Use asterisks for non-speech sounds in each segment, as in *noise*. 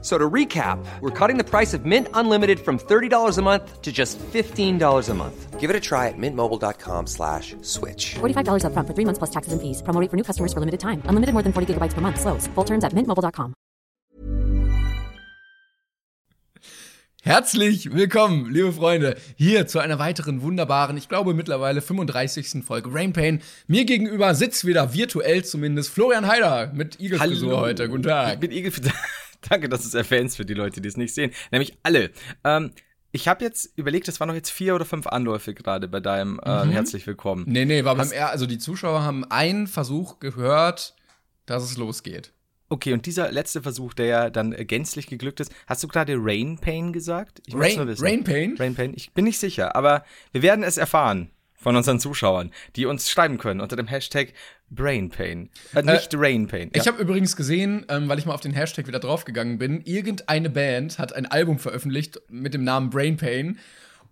So to recap, we're cutting the price of Mint Unlimited from $30 a month to just $15 a month. Give it a try at mintmobile.com slash switch. $45 upfront for three months plus taxes and fees. Promo rate for new customers for limited time. Unlimited more than 40 gigabytes per month. Slows. Full terms at mintmobile.com. Herzlich willkommen, liebe Freunde, hier zu einer weiteren wunderbaren, ich glaube mittlerweile 35. Folge Rain Pain. Mir gegenüber sitzt wieder virtuell zumindest Florian Heider mit Igelfrisur heute. Guten Ich Tag. bin Igel. *laughs* Danke, dass du es erwähnst für die Leute, die es nicht sehen. Nämlich alle. Ähm, ich habe jetzt überlegt, es waren noch jetzt vier oder fünf Anläufe gerade bei deinem äh, Mhm. Herzlich Willkommen. Nee, nee, war beim R, also die Zuschauer haben einen Versuch gehört, dass es losgeht. Okay, und dieser letzte Versuch, der ja dann gänzlich geglückt ist, hast du gerade Rain Pain gesagt? Ich Rain- nur wissen. Rain Pain? Rain Pain? Ich bin nicht sicher, aber wir werden es erfahren von unseren Zuschauern, die uns schreiben können unter dem Hashtag Brain Pain. Äh, nicht Rain Pain. Ich habe übrigens gesehen, ähm, weil ich mal auf den Hashtag wieder draufgegangen bin, irgendeine Band hat ein Album veröffentlicht mit dem Namen Brain Pain.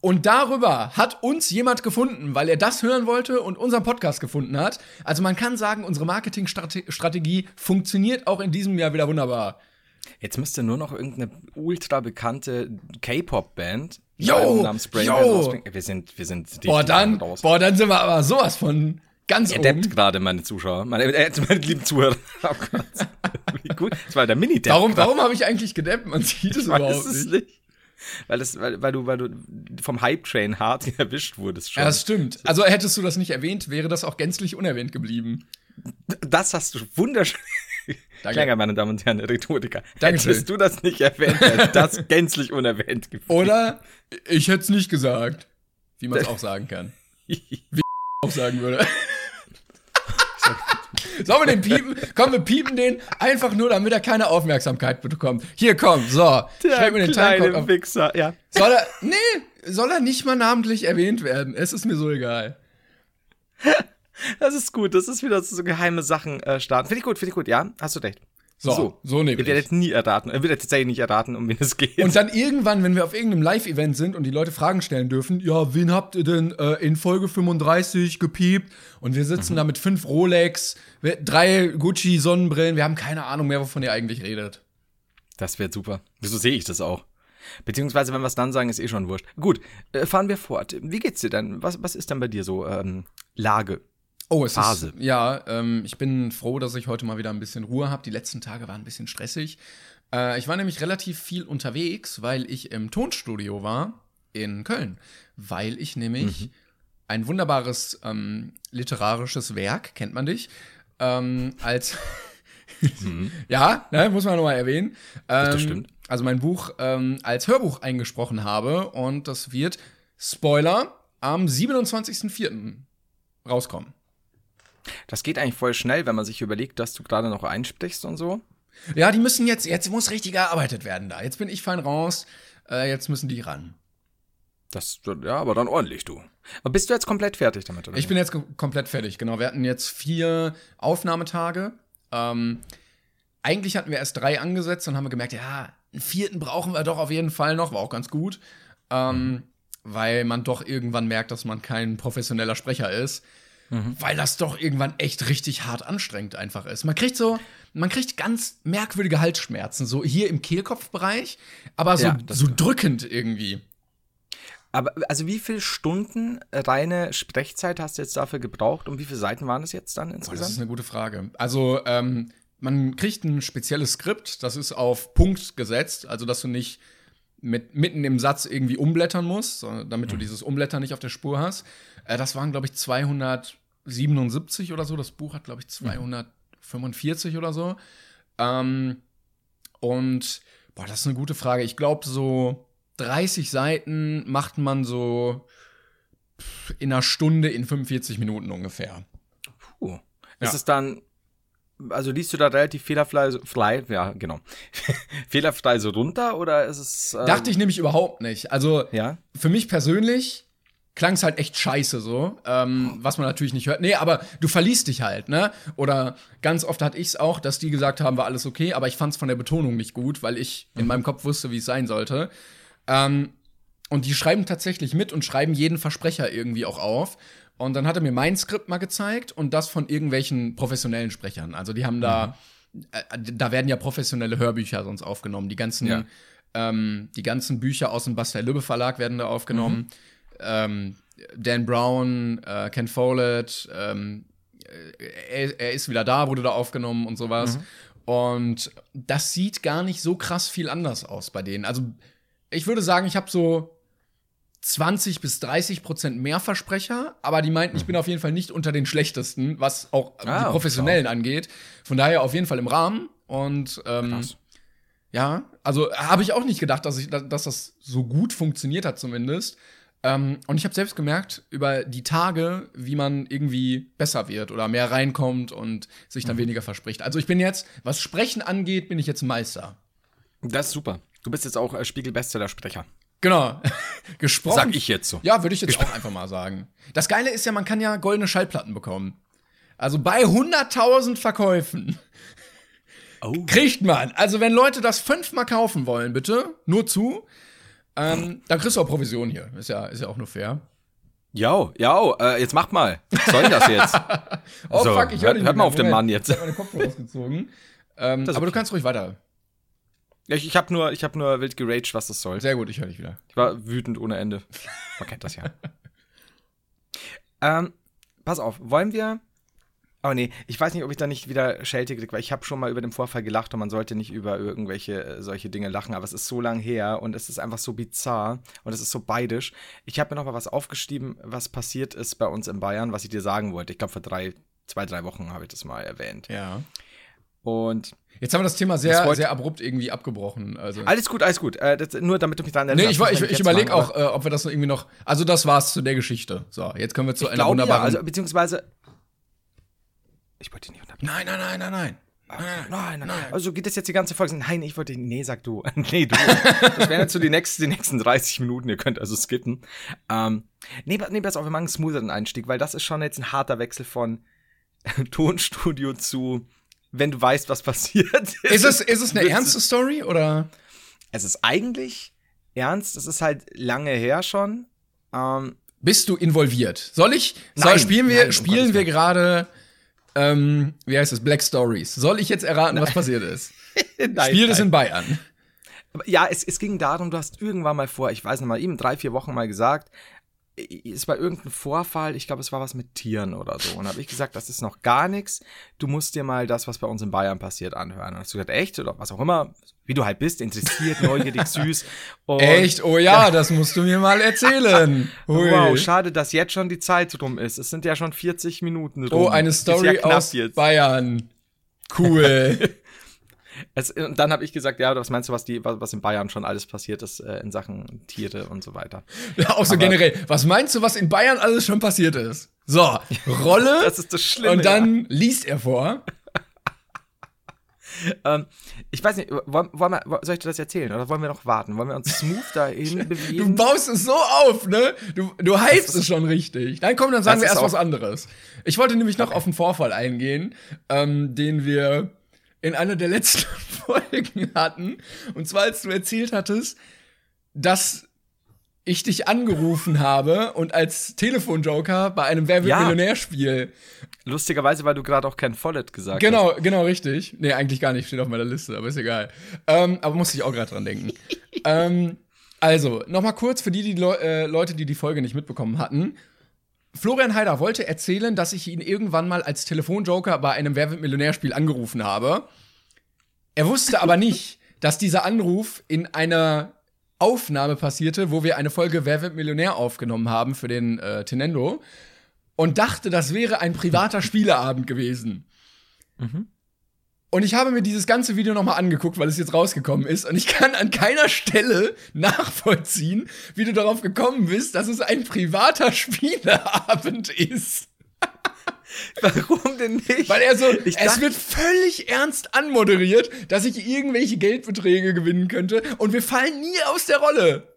Und darüber hat uns jemand gefunden, weil er das hören wollte und unseren Podcast gefunden hat. Also man kann sagen, unsere Marketingstrategie funktioniert auch in diesem Jahr wieder wunderbar. Jetzt müsste nur noch irgendeine ultra bekannte K-Pop-Band Yo, namens Brain yo. Wir sind, wir sind Boah, richtig dann, raus. boah, dann sind wir aber sowas von ganz Er oben. gerade meine Zuschauer, meine, äh, *laughs* meine lieben Zuhörer. Oh Gott. *laughs* Wie gut. Das war der Mini-Depp. Warum, gerade. warum habe ich eigentlich gedappt? Man sieht es überhaupt nicht. nicht. Weil, das, weil, weil, du, weil du vom Hype-Train hart *laughs* erwischt wurdest schon. Ja, das stimmt. Also hättest du das nicht erwähnt, wäre das auch gänzlich unerwähnt geblieben. Das hast du wunderschön. Danke. Meine Damen und Herren, Rhetoriker. Dankeschön. Hättest du das nicht erwähnt, wäre das *laughs* gänzlich unerwähnt gewesen. Oder ich hätte es nicht gesagt. Wie man es *laughs* auch sagen kann. *laughs* Auch sagen würde. Sollen wir den piepen? Komm, wir piepen den einfach nur, damit er keine Aufmerksamkeit bekommt. Hier, komm, so. Schreib mir den kleine auf. Wichser, ja. Soll er, nee, soll er nicht mal namentlich erwähnt werden. Es ist mir so egal. Das ist gut, das ist wieder so geheime Sachen äh, starten. Finde ich gut, finde ich gut, ja, hast du recht. So, so, Ihr nämlich. werdet nie erraten, ihr werdet tatsächlich nicht erraten, um wen es geht. Und dann irgendwann, wenn wir auf irgendeinem Live-Event sind und die Leute Fragen stellen dürfen, ja, wen habt ihr denn äh, in Folge 35 gepiept? Und wir sitzen Mhm. da mit fünf Rolex, drei Gucci-Sonnenbrillen, wir haben keine Ahnung mehr, wovon ihr eigentlich redet. Das wird super. Wieso sehe ich das auch? Beziehungsweise, wenn wir es dann sagen, ist eh schon wurscht. Gut, äh, fahren wir fort. Wie geht's dir denn? Was, was ist denn bei dir so ähm, Lage? Oh, es Phase. ist. Ja, ähm, ich bin froh, dass ich heute mal wieder ein bisschen Ruhe habe. Die letzten Tage waren ein bisschen stressig. Äh, ich war nämlich relativ viel unterwegs, weil ich im Tonstudio war in Köln. Weil ich nämlich ein wunderbares ähm, literarisches Werk, kennt man dich, ähm, als. *laughs* ja, ne, muss man nochmal erwähnen. Ähm, das stimmt. Also mein Buch ähm, als Hörbuch eingesprochen habe und das wird, Spoiler, am 27.04. rauskommen. Das geht eigentlich voll schnell, wenn man sich überlegt, dass du gerade noch einsprichst und so. Ja, die müssen jetzt, jetzt muss richtig gearbeitet werden da. Jetzt bin ich fein raus, äh, jetzt müssen die ran. Das, ja, aber dann ordentlich, du. Aber bist du jetzt komplett fertig damit, oder? Ich bin jetzt komplett fertig, genau. Wir hatten jetzt vier Aufnahmetage. Ähm, eigentlich hatten wir erst drei angesetzt und haben gemerkt, ja, einen vierten brauchen wir doch auf jeden Fall noch, war auch ganz gut. Ähm, Weil man doch irgendwann merkt, dass man kein professioneller Sprecher ist. Weil das doch irgendwann echt richtig hart anstrengend einfach ist. Man kriegt so, man kriegt ganz merkwürdige Halsschmerzen, so hier im Kehlkopfbereich, aber so, Ja, das so drückend irgendwie. Aber also wie viele Stunden reine Sprechzeit hast du jetzt dafür gebraucht und wie viele Seiten waren es jetzt dann Boah, das ist insgesamt? eine gute Frage. Also, ähm, man kriegt ein spezielles Skript, das ist auf Punkt gesetzt, also dass du nicht mit, mitten im Satz irgendwie umblättern musst, damit du dieses Umblättern nicht auf der Spur hast. Äh, das waren, glaube ich, 277 oder so. Das Buch hat, glaube ich, 245 oder so. Ähm, und, boah, das ist eine gute Frage. Ich glaube, so 30 Seiten macht man so in einer Stunde, in 45 Minuten ungefähr. Puh. Ja. Ist es dann, also liest du da relativ fehlerfrei, so- frei, ja, genau, *laughs* fehlerfrei so runter oder ist es? ähm, Dachte ich nämlich überhaupt nicht. Also Ja. für mich persönlich klang es halt echt scheiße so, ähm, was man natürlich nicht hört. Nee, aber du verliest dich halt, ne? Oder ganz oft hatte ich es auch, dass die gesagt haben, war alles okay, aber ich fand es von der Betonung nicht gut, weil ich in meinem Kopf wusste, wie es sein sollte. Ähm, und die schreiben tatsächlich mit und schreiben jeden Versprecher irgendwie auch auf. Und dann hat er mir mein Skript mal gezeigt und das von irgendwelchen professionellen Sprechern. Also die haben da, äh, da werden ja professionelle Hörbücher sonst aufgenommen. Die ganzen, Ja. ähm, die ganzen Bücher aus dem Bastel Lübbe Verlag werden da aufgenommen. Ähm, Dan Brown, äh, Ken Follett, ähm, äh, er, er ist wieder da, wurde da aufgenommen und sowas. Und das sieht gar nicht so krass viel anders aus bei denen. Also ich würde sagen, ich habe so 20 bis 30 Prozent mehr Versprecher, aber die meinten, ich bin auf jeden Fall nicht unter den schlechtesten, was auch Ah, die Professionellen angeht. Von daher auf jeden Fall im Rahmen. Und ähm, Krass. ja, also habe ich auch nicht gedacht, dass, ich, dass das so gut funktioniert hat zumindest. Ähm, und ich habe selbst gemerkt über die Tage, wie man irgendwie besser wird oder mehr reinkommt und sich dann weniger verspricht. Also ich bin jetzt, was Sprechen angeht, bin ich jetzt Meister. Das ist super. Du bist jetzt auch äh, Spiegel-Bestseller-Sprecher. Genau. *laughs* Gesprochen. Sag ich jetzt so. Ja, würde ich jetzt auch einfach mal sagen. Das Geile ist ja, man kann ja goldene Schallplatten bekommen. Also bei 100.000 Verkäufen *laughs* Oh. kriegt man. Also wenn Leute das fünfmal kaufen wollen, bitte, nur zu, ähm, dann kriegst du auch Provision hier. Ist ja, ist ja auch nur fair. Ja, ja, äh, jetzt mach mal. Was soll das jetzt? *laughs* Oh So, fuck, ich hört- dich hört mal auf den. Mann jetzt. Ich hab meine Kopfhörer ausgezogen. Ähm, aber du okay. kannst ruhig weiter. Ich ich habe nur, ich hab nur wild geraged, was das soll. Sehr gut, ich höre dich wieder. Ich war wütend ohne Ende. Man kennt das ja. *laughs* ähm, pass auf, wollen wir. Oh nee, ich weiß nicht, ob ich da nicht wieder Schelte kriege, weil ich habe schon mal über den Vorfall gelacht und man sollte nicht über irgendwelche äh, solche Dinge lachen, aber es ist so lang her und es ist einfach so bizarr und es ist so beidisch. Ich habe mir noch mal was aufgeschrieben, was passiert ist bei uns in Bayern, was ich dir sagen wollte. Ich glaube, vor drei, zwei, drei Wochen habe ich das mal erwähnt. Ja. Und Jetzt haben wir das Thema Das sehr, wollte- sehr abrupt irgendwie abgebrochen. Also. alles gut, alles gut. Äh, das, nur damit du mich daran Nee, erinnerst. ich, das ich, ich jetzt überlege auch, äh, ob wir das noch irgendwie noch. Also, das war's zu der Geschichte. So, jetzt kommen wir zu Ich einer glaube ja, wunderbaren. also beziehungsweise. Ich wollte dich nicht unterbrechen. nein, nein, nein, nein, nein. Nein, nein, Also geht das jetzt die ganze Folge? Nein, ich wollte. Nee, sag du. *laughs* nee, du. Das wären jetzt so die nächsten, die nächsten 30 Minuten. Ihr könnt also skippen. Ähm, nee, nee, pass auf, wir machen einen smootheren Einstieg, weil das ist schon jetzt ein harter Wechsel von *laughs* Tonstudio zu, wenn du weißt, was passiert. Ist es, ist es eine ernste Story oder? Es ist eigentlich ernst. Es ist halt lange her schon. Ähm, Bist du involviert? Soll ich? Soll, Nein, spielen wir, nein, spielen wir gerade, ähm, wie heißt es, Black Stories? Soll ich jetzt erraten, was passiert ist? *laughs* Spielt es in Bayern? Ja, es, es ging darum, du hast irgendwann mal vor, ich weiß nicht mal, eben drei, vier Wochen mal gesagt, es war irgendein Vorfall, ich glaube, es war was mit Tieren oder so. Und habe ich gesagt, das ist noch gar nichts. Du musst dir mal das, was bei uns in Bayern passiert, anhören. Und hast du gesagt, echt? Oder was auch immer, wie du halt bist, interessiert, neugierig, *laughs* süß. Und Echt? Oh ja, das musst du mir mal erzählen. *laughs* Hui. Wow, schade, dass jetzt schon die Zeit rum ist. Es sind ja schon 40 Minuten rum. Oh, eine ja Story knapp aus Bayern. Cool. *laughs* Es, und dann habe ich gesagt, ja, was meinst du, was, die, was, in Bayern schon alles passiert ist äh, in Sachen Tiere und so weiter. ja, auch so Aber- generell. Was meinst du, was in Bayern alles schon passiert ist? So, *laughs* Rolle. Das ist das Schlimme. und dann liest er vor. *laughs* Ähm, ich weiß nicht, wollen, wollen wir, soll ich dir das erzählen oder wollen wir noch warten? Wollen wir uns smooth dahin *laughs* Du bewegen? baust es so auf, ne? Du, du hypst es schon richtig. Nein, komm, dann sagen Das wir erst was anderes. Ich wollte nämlich noch auf einen Vorfall eingehen, ähm, den wir in einer der letzten *laughs* Folgen hatten. Und zwar, als du erzählt hattest, dass ich dich angerufen habe und als Telefonjoker bei einem Wer wird Ja. Millionärspiel. Lustigerweise, weil du gerade auch kein Follet gesagt Genau, genau, richtig. Nee, eigentlich gar nicht, steht auf meiner Liste, aber ist egal. Ähm, aber musste ich auch gerade dran denken. *laughs* ähm, also, nochmal kurz für die, die Leu äh, Leute, die die Folge nicht mitbekommen hatten. Florian Heider wollte erzählen, dass ich ihn irgendwann mal als Telefonjoker bei einem Wer wird Millionärspiel angerufen habe. Er wusste aber nicht, *laughs* dass dieser Anruf in einer Aufnahme passierte, wo wir eine Folge Wer wird Millionär aufgenommen haben für den äh, Tenendo und dachte, das wäre ein privater *laughs* Spieleabend gewesen. Und ich habe mir dieses ganze Video nochmal angeguckt, weil es jetzt rausgekommen ist. Und ich kann an keiner Stelle nachvollziehen, wie du darauf gekommen bist, dass es ein privater Spieleabend ist. *laughs* Warum denn nicht? Weil er so, Ich es wird völlig ernst anmoderiert, dass ich irgendwelche Geldbeträge gewinnen könnte. Und wir fallen nie aus der Rolle.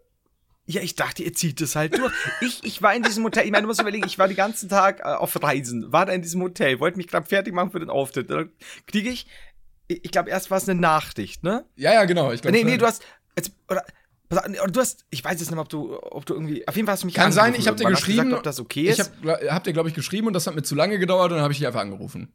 Ja, ich dachte, ihr zieht es halt durch. Ich, ich war in diesem Hotel, ich meine, du musst überlegen, ich war den ganzen Tag äh, auf Reisen, war da in diesem Hotel, wollte mich gerade fertig machen für den Auftritt. Dann kriege ich, ich, glaube, erst war es eine Nachricht, ne? Ja, ja, genau. Ich glaub, Nee, nee, du hast, jetzt, oder, du hast, ich weiß jetzt nicht, ob du, ob du irgendwie, auf jeden Fall hast du mich Kann sein, ich habe dir geschrieben. Gesagt, ob das okay ist. Ich hab, hab dir, glaube ich, geschrieben und das hat mir zu lange gedauert und dann habe ich dich einfach angerufen.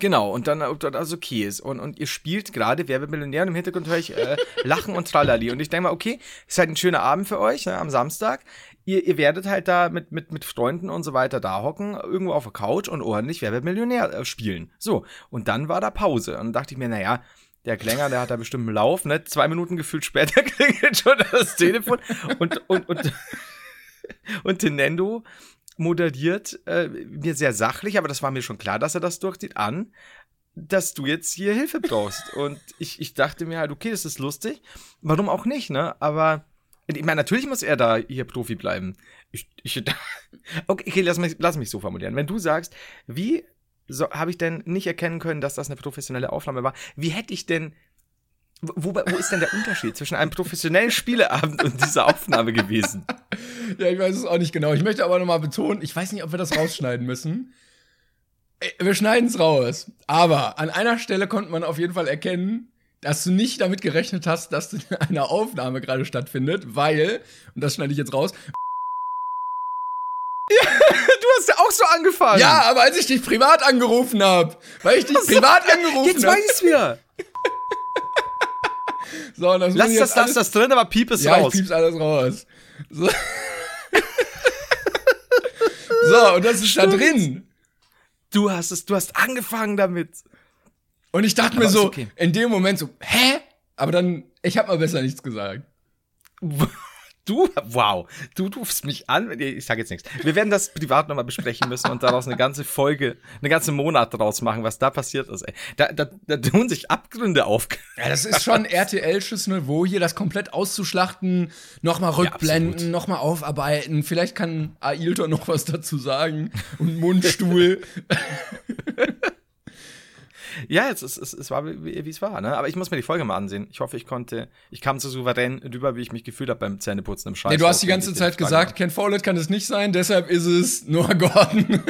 Genau, und dann, ob das okay ist. Und, und ihr spielt gerade Wer wird Millionär und im Hintergrund höre ich äh, *laughs* Lachen und Tralali. Und ich denke mal, okay, ist halt ein schöner Abend für euch, ne, am Samstag. Ihr, ihr werdet halt da mit, mit, mit Freunden und so weiter da hocken, irgendwo auf der Couch und ordentlich Wer wird Millionär äh, spielen. So, und dann war da Pause. Und dann dachte ich mir, naja, der Klänger, der hat da bestimmt einen Lauf, ne? Zwei Minuten gefühlt später *laughs* klingelt schon das Telefon. Und, und, und, *laughs* und Tenendo moderiert äh, mir sehr sachlich, aber das war mir schon klar, dass er das durchzieht, an, dass du jetzt hier Hilfe brauchst. Und ich, ich dachte mir halt, okay, das ist lustig. Warum auch nicht, ne? Aber ich meine, natürlich muss er da hier Profi bleiben. Ich, ich, *laughs* okay, okay lass, mich, lass mich so formulieren. Wenn du sagst, wie so, habe ich denn nicht erkennen können, dass das eine professionelle Aufnahme war? Wie hätte ich denn wo, wo ist denn der Unterschied zwischen einem professionellen Spieleabend und dieser Aufnahme gewesen? *laughs* Ja, ich weiß es auch nicht genau. Ich möchte aber nochmal betonen, ich weiß nicht, ob wir das rausschneiden müssen. Äh, Wir schneiden es raus. Aber an einer Stelle konnte man auf jeden Fall erkennen, dass du nicht damit gerechnet hast, dass eine Aufnahme gerade stattfindet, weil, und das schneide ich jetzt raus, *laughs* Du hast ja auch so angefangen. ja, aber als ich dich privat angerufen habe, weil ich dich privat angerufen Jetzt habe. weiß ich's wieder. So, und das Lass das, lass das drin, aber piep es Ja, raus. ich piep's alles raus. So. *laughs* so, und das ist da drin. Du hast es, du hast angefangen damit. Und ich dachte mir Aber so, ist okay. in dem Moment so, hä? Aber dann, ich habe mal besser nichts gesagt. *laughs* Du, wow, du rufst mich an. Ich sage jetzt nichts. Wir werden das privat nochmal besprechen müssen und daraus eine ganze Folge, eine ganze Monat draus machen, was da passiert ist. Da, da, da tun sich Abgründe auf. Ja, das ist schon RTL-sches Niveau, hier das komplett auszuschlachten, nochmal rückblenden, absolut. nochmal aufarbeiten. Vielleicht kann Ailton noch was dazu sagen. Und Mundstuhl. *laughs* Ja, es, es, es, es war, wie wie es war, ne? Aber ich muss mir die Folge mal ansehen. Ich hoffe, ich konnte, ich kam so souverän drüber, wie ich mich gefühlt habe beim Zähneputzen im Scheiß. nee, du hast die ganze Zeit gesagt, Ken Follett kann es nicht sein, deshalb ist es Noah Gordon.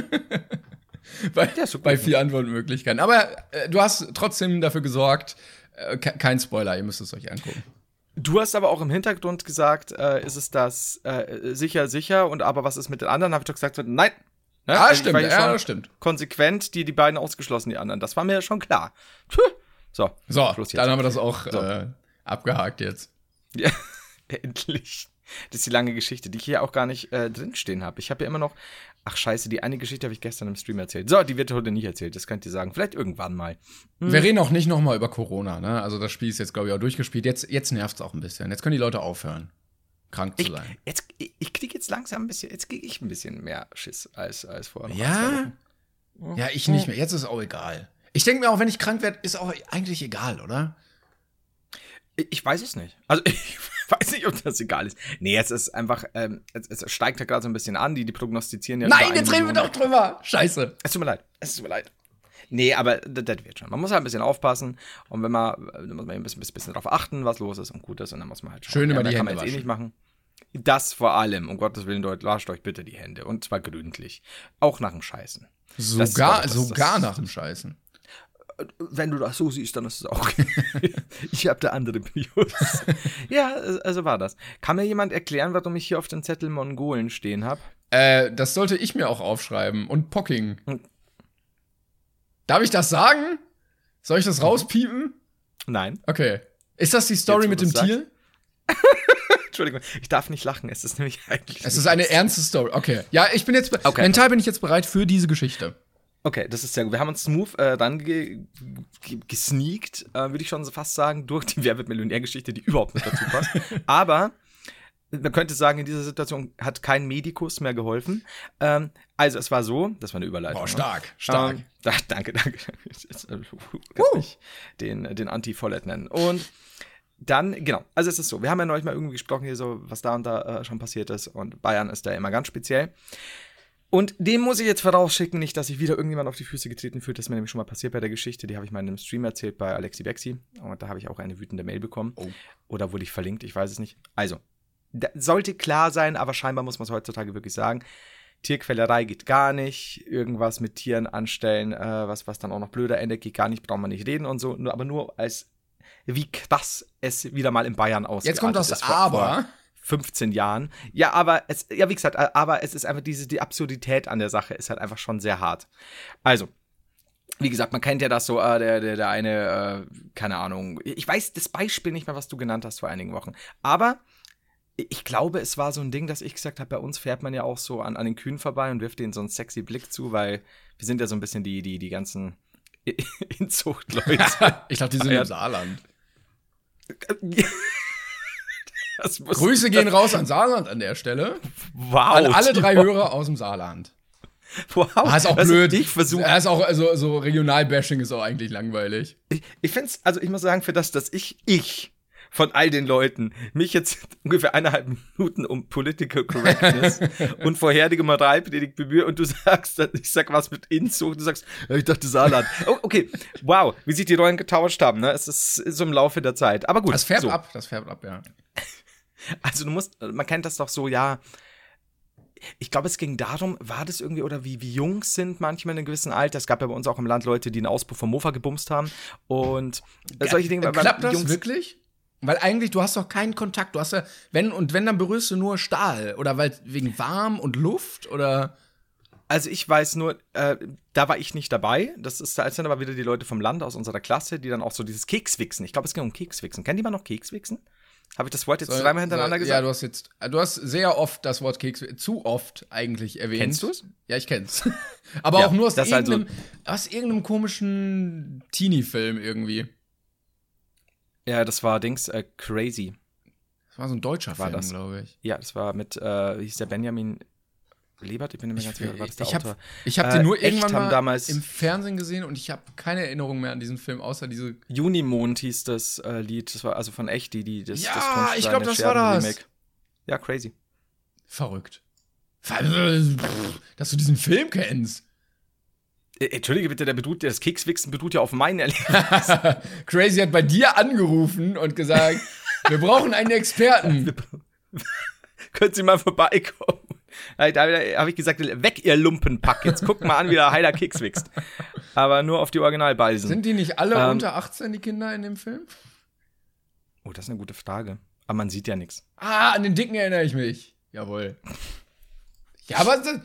*laughs* bei, so bei vier Antwortmöglichkeiten. Aber äh, du hast trotzdem dafür gesorgt, äh, ke- kein Spoiler, ihr müsst es euch angucken. Du hast aber auch im Hintergrund gesagt, äh, ist es das äh, sicher, sicher und aber was ist mit den anderen? Habe ich doch gesagt, nein. Ne? Ah, Also stimmt, ja, das stimmt. Konsequent, die die beiden ausgeschlossen, die anderen. Das war mir ja schon klar. Puh. So, So, dann haben wir das auch So. äh, abgehakt jetzt. Ja, *laughs* endlich. Das ist die lange Geschichte, die ich hier auch gar nicht äh, drinstehen habe. Ich habe ja immer noch. Ach scheiße, die eine Geschichte habe ich gestern im Stream erzählt. So, die wird heute nicht erzählt, das könnt ihr sagen. Vielleicht irgendwann mal. Wir reden auch nicht nochmal über Corona, ne? Also das Spiel ist jetzt, glaube ich, auch durchgespielt. Jetzt, jetzt nervt es auch ein bisschen. Jetzt können die Leute aufhören, krank zu Ich, sein. jetzt, ich, ich kriege jetzt langsam ein bisschen, jetzt kriege ich ein bisschen mehr Schiss als, als vorher. Ja? Ja, ich nicht mehr. Jetzt ist auch egal. Ich denke mir auch, wenn ich krank werde, ist auch eigentlich egal, oder? Ich, weiß es nicht. Also *laughs* ich weiß nicht, ob das egal ist. Nee, es ist einfach, ähm, es, es steigt ja gerade so ein bisschen an, die, die prognostizieren ja. über Nein, jetzt reden wir doch drüber. Scheiße. Es tut mir leid. Es tut mir leid. Nee, aber das, wird schon. Man muss halt ein bisschen aufpassen. Und wenn man, dann muss man ein bisschen, bisschen darauf achten, was los ist und gut ist. Und dann muss man halt schauen. Schön immer mehr die kann man Hände jetzt eh waschen. nicht machen. Das vor allem. Um Gottes Willen, Leute, wascht euch bitte die Hände. Und zwar gründlich. Auch nach dem Scheißen. Das Sogar, ich, das- sogar das- nach dem Scheißen. Wenn du das so siehst, dann ist es auch. *laughs* ich habe da andere Prios. ja, also war das. Kann mir jemand erklären, warum ich hier auf dem Zettel Mongolen stehen habe? Äh, das sollte ich mir auch aufschreiben. Und Pocking. Hm. Darf ich das sagen? Soll ich das rauspiepen? Nein. Okay. Ist das die Story Jetzt, mit dem. Tier? *laughs* Entschuldigung, ich darf nicht lachen. Es ist nämlich *laughs* eigentlich. Es ist eine ernste Story. Okay. Ja, ich bin jetzt Okay. mental bin ich jetzt bereit für diese Geschichte. Okay, das ist sehr gut. Wir haben uns smooth äh, dann ge ge gesneakt, äh, würde ich schon so fast sagen, durch die Wer wird Millionär-Geschichte, die überhaupt nicht dazu passt. *laughs* Aber man könnte sagen, in dieser Situation hat kein Medikus mehr geholfen. Ähm, also es war so, das war eine Überleitung. Boah, ne? stark, stark. Ähm, *laughs* da, danke, danke. Jetzt, äh, mich den, den Anti-Follett nennen. Und dann, genau, also es ist so, wir haben ja neulich mal irgendwie gesprochen hier so, was da und da äh, schon passiert ist und Bayern ist da immer ganz speziell. Und dem muss ich jetzt vorausschicken, nicht, dass sich wieder irgendjemand auf die Füße getreten fühlt. Das ist mir nämlich schon mal passiert bei der Geschichte. Die habe ich mal in einem Stream erzählt bei Alexi Bexi. Und da habe ich auch eine wütende Mail bekommen. Oh. Oder wurde ich verlinkt, ich weiß es nicht. Also, sollte klar sein, aber scheinbar muss man es heutzutage wirklich sagen. Tierquälerei geht gar nicht, irgendwas mit Tieren anstellen, äh, was, was dann auch noch blöder endet, geht gar nicht, braucht man nicht reden und so, nur, aber nur als wie krass es wieder mal in Bayern aussieht. Jetzt kommt das Aber. 15 Jahren. Ja, aber es, ja, wie gesagt, aber es ist einfach diese, die Absurdität an der Sache ist halt einfach schon sehr hart. Also, wie gesagt, man kennt ja das so, äh, der, der, der eine, äh, keine Ahnung, ich weiß das Beispiel nicht mehr, was du genannt hast vor einigen Wochen. Aber ich glaube, es war so ein Ding, dass ich gesagt habe, bei uns fährt man ja auch so an, an den Kühen vorbei und wirft denen so einen sexy Blick zu, weil wir sind ja so ein bisschen die, die, die ganzen *laughs* Inzuchtleute. *laughs* ich glaube, die sind im Saarland. *laughs* Grüße gehen raus an Saarland an der Stelle. Wow. An alle drei Hörer aus dem Saarland. Wow. Ah, ist auch Also blöd. Ich versuche. Ja, ist auch, also, so Regionalbashing ist auch eigentlich langweilig. Ich, ich finde es, also ich muss sagen, für das, dass ich, ich von all den Leuten mich jetzt *laughs* ungefähr eineinhalb Minuten um Political Correctness *laughs* und vorherige Moralpredigt bemühe und du sagst, ich sag was mit Inzucht, du sagst, ja, ich dachte Saarland. Oh, okay, wow, wie sich die Rollen getauscht haben, ne? Es ist so im Laufe der Zeit. Aber gut. Das färbt so. ab, das färbt ab, ja. *laughs* Also du musst, man kennt das doch so, ja. Ich glaube, es ging darum, war das irgendwie, oder wie, wie Jungs sind manchmal in einem gewissen Alter. Es gab ja bei uns auch im Land Leute, die einen Auspuff vom Mofa gebumst haben. Und äh, solche Dinge. Klappt das Jungs, wirklich? Weil eigentlich, du hast doch keinen Kontakt. Du hast ja, wenn und wenn, dann berührst du nur Stahl. Oder weil wegen warm und Luft oder. Also ich weiß nur, äh, da war ich nicht dabei. Das ist, als sind aber wieder die Leute vom Land aus unserer Klasse, die dann auch so dieses Kekswichsen. Ich glaube, es ging um Kekswichsen. Kennt jemand noch Kekswichsen? Habe ich das Wort jetzt dreimal hintereinander gesagt? Ja, du hast jetzt, du hast sehr oft das Wort Keks, zu oft eigentlich erwähnt. Kennst du's? Ja, ich kenn's. *laughs* Aber Ja, auch nur aus das ist halt so- irgendeinem, aus irgendeinem komischen Teenie-Film irgendwie. Ja, das war Dings, äh, Crazy. Das war so ein deutscher War Film, glaube ich. Ja, das war mit, äh, wie hieß der Benjamin Lebert? Ich bin nicht mehr ganz sicher, war das der ich habe ich hab Äh, den nur Echt irgendwann mal damals- im Fernsehen gesehen und ich habe keine Erinnerung mehr an diesen Film, außer diese. Junimond hieß das äh, Lied. Das war also von Echt, die, die das, Ja, das ich glaub, der das war das. Remake. Ja, crazy. Verrückt. *laughs* Dass du diesen Film kennst. Äh, Entschuldige bitte, der beruht, das Kekswichsen beruht ja auf meinen Erlebnissen. *laughs* Crazy hat bei dir angerufen und gesagt, *laughs* wir brauchen einen Experten. *laughs* Können Sie mal vorbeikommen? Da habe ich gesagt, weg, ihr Lumpenpack. Jetzt guckt mal an, wie der Heiler Keks wächst. Aber nur auf die Originalbalsen. Sind die nicht alle Ähm, unter 18, die Kinder in dem Film? oh, das ist eine gute Frage. Aber man sieht ja nichts. Ah, an den Dicken erinnere ich mich. Jawohl. Ja, aber das,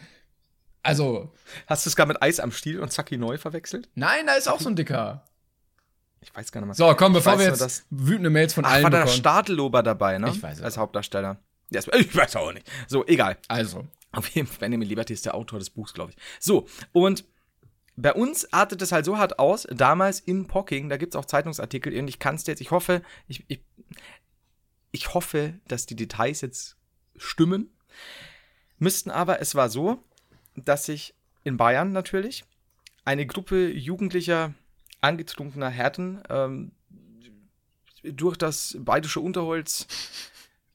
also, Hast du es gerade mit Eis am Stiel und Zacki Neu verwechselt? nein, da ist auch so ein Dicker. Ich weiß gar nicht mehr. So, komm, bevor wir jetzt dass- wütende Mails von Ach, allen war da. Stadelober dabei, ne? Ich weiß es Als. Hauptdarsteller. Ja, *laughs* ich weiß auch nicht. So, egal. Also, Auf jeden Fall, Benjamin Liberty ist der Autor des Buchs, glaube ich. So, und bei uns artet es halt so hart aus, damals in Pocking, da gibt es auch Zeitungsartikel und ich kann es jetzt, ich hoffe, ich, ich, ich hoffe, dass die Details jetzt stimmen. Müssten aber, es war so, dass sich in Bayern natürlich eine Gruppe jugendlicher, angetrunkener Herren ähm, durch das bayerische Unterholz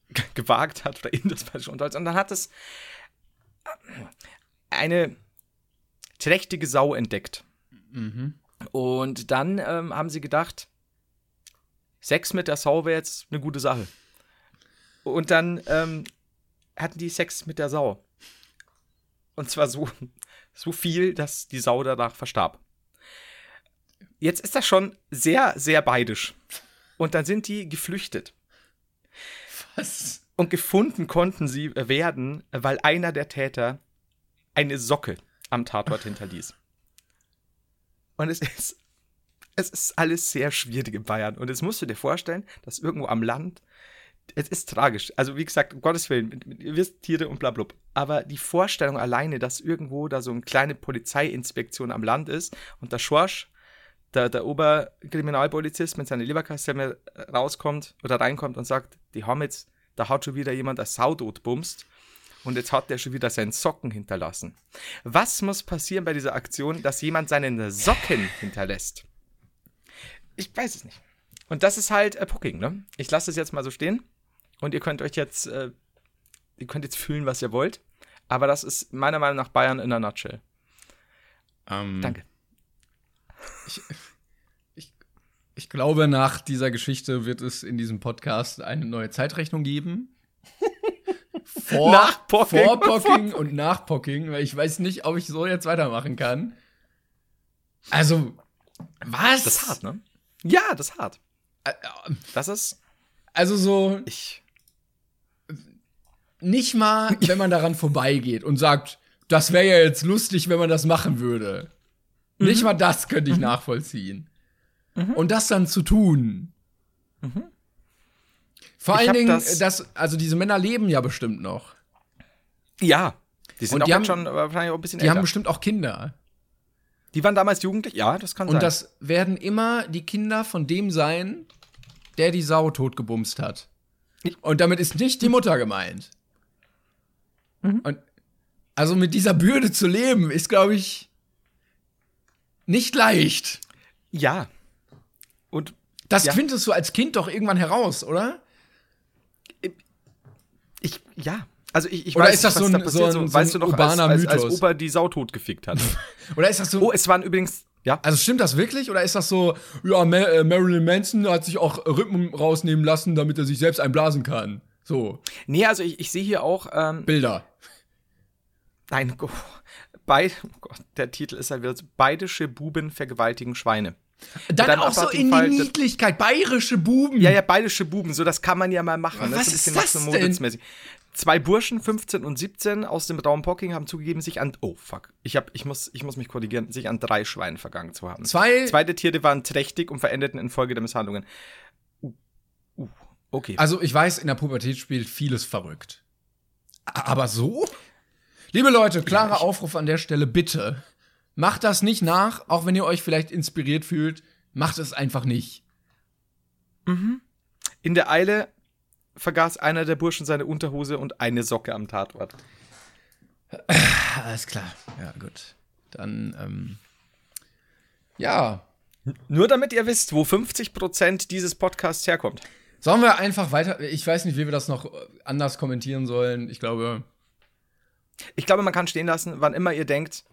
*laughs* gewagt hat oder in das bayerische Unterholz. Und dann hat es eine trächtige Sau entdeckt. Und dann ähm, haben sie gedacht, Sex mit der Sau wäre jetzt eine gute Sache. Und dann ähm, hatten die Sex mit der Sau. Und zwar so, *laughs* so viel, dass die Sau danach verstarb. Jetzt ist das schon sehr, sehr beidisch. Und dann sind die geflüchtet. was? Und gefunden konnten sie werden, weil einer der Täter eine Socke am Tatort hinterließ. Und es ist, es ist alles sehr schwierig in Bayern. Und jetzt musst du dir vorstellen, dass irgendwo am Land, es ist tragisch. Also wie gesagt, um Gottes Willen, ihr wisst Tiere und bla bla. Aber die Vorstellung alleine, dass irgendwo da so eine kleine Polizeiinspektion am Land ist und der Schorsch, der, der Oberkriminalpolizist mit seiner Leberkastelle rauskommt oder reinkommt und sagt, die haben jetzt, da hat schon wieder jemand ein Sau bumst und jetzt hat der schon wieder seinen Socken hinterlassen. Was muss passieren bei dieser Aktion, dass jemand seinen Socken hinterlässt? Ich weiß es nicht. Und das ist halt äh, Pucking, ne? Ich lasse es jetzt mal so stehen und ihr könnt euch jetzt, äh, ihr könnt jetzt fühlen, was ihr wollt. Aber das ist meiner Meinung nach Bayern in a nutshell. Ähm, Danke. Ich glaube, nach dieser Geschichte wird es in diesem Podcast eine neue Zeitrechnung geben. *laughs* vor, Nachpocking. Vorpocking und Nachpocking, weil ich weiß nicht, ob ich so jetzt weitermachen kann. Also, was? Das ist hart, ne? Ja, das ist hart. Äh, Das ist. Also so, Ich. Nicht mal, wenn man daran vorbeigeht und sagt, das wäre ja jetzt lustig, wenn man das machen würde. Nicht Mhm. mal das könnte ich nachvollziehen. Und das dann zu tun. Vor Ich allen Dingen, das- das, also diese Männer leben ja bestimmt noch. Ja. Die sind Und auch die jetzt haben- schon äh, wahrscheinlich auch ein bisschen Die älter. haben bestimmt auch Kinder. die waren damals jugendlich? Ja, das kann Und sein. das werden immer die Kinder von dem sein, der die Sau totgebumst hat. Und damit ist nicht die Mutter gemeint. Mhm. Und also mit dieser Bürde zu leben, ist, glaube ich, nicht leicht. ja. Und Das Ja. findest du als Kind doch irgendwann heraus, oder? ich, ja. Also ich, ich Oder weiß ist das nicht, was so da ein- passiert. so ein- so weißt ein du noch, urbaner als, als, als Mythos? Opa die Sau tot gefickt hat. *laughs* Oder ist das so. oh, es waren übrigens, ja. also stimmt das wirklich? Oder ist das so, ja, Ma äh, Marilyn Manson hat sich auch Rhythmen rausnehmen lassen, damit er sich selbst einblasen kann? So, Nee, also ich, ich sehe hier auch, ähm, Bilder. Nein, oh, bei, oh Gott, der Titel ist halt wieder so, Bayerische Buben vergewaltigen Schweine. Dann Dann auch so in Fall- die Niedlichkeit, bayerische Buben. Ja, ja, bayerische Buben, so das kann man ja mal machen. Was das ist ein bisschen das denn? Zwei Burschen, 15 und 17 aus dem Raum Pocking, haben zugegeben, sich an, oh fuck, ich, hab, ich, muss, ich muss mich korrigieren, sich an drei Schweinen vergangen zu haben. Zwei- Zwei der Tiere waren trächtig und verendeten infolge der Misshandlungen. Uh, uh, okay. Also ich weiß, in der Pubertät spielt vieles verrückt. Aber so? Liebe Leute, klarer Aufruf an der Stelle, bitte. Macht das nicht nach, auch wenn ihr euch vielleicht inspiriert fühlt. Macht es einfach nicht. In der Eile vergaß einer der Burschen seine Unterhose und eine Socke am Tatort. *sighs* Alles klar. Ja, gut. Dann, ähm, ja. Nur damit ihr wisst, wo 50% dieses Podcasts herkommt. Sollen wir einfach weiter. Ich weiß nicht, wie wir das noch anders kommentieren sollen. Ich glaube. Ich glaube, man kann stehen lassen, wann immer ihr denkt,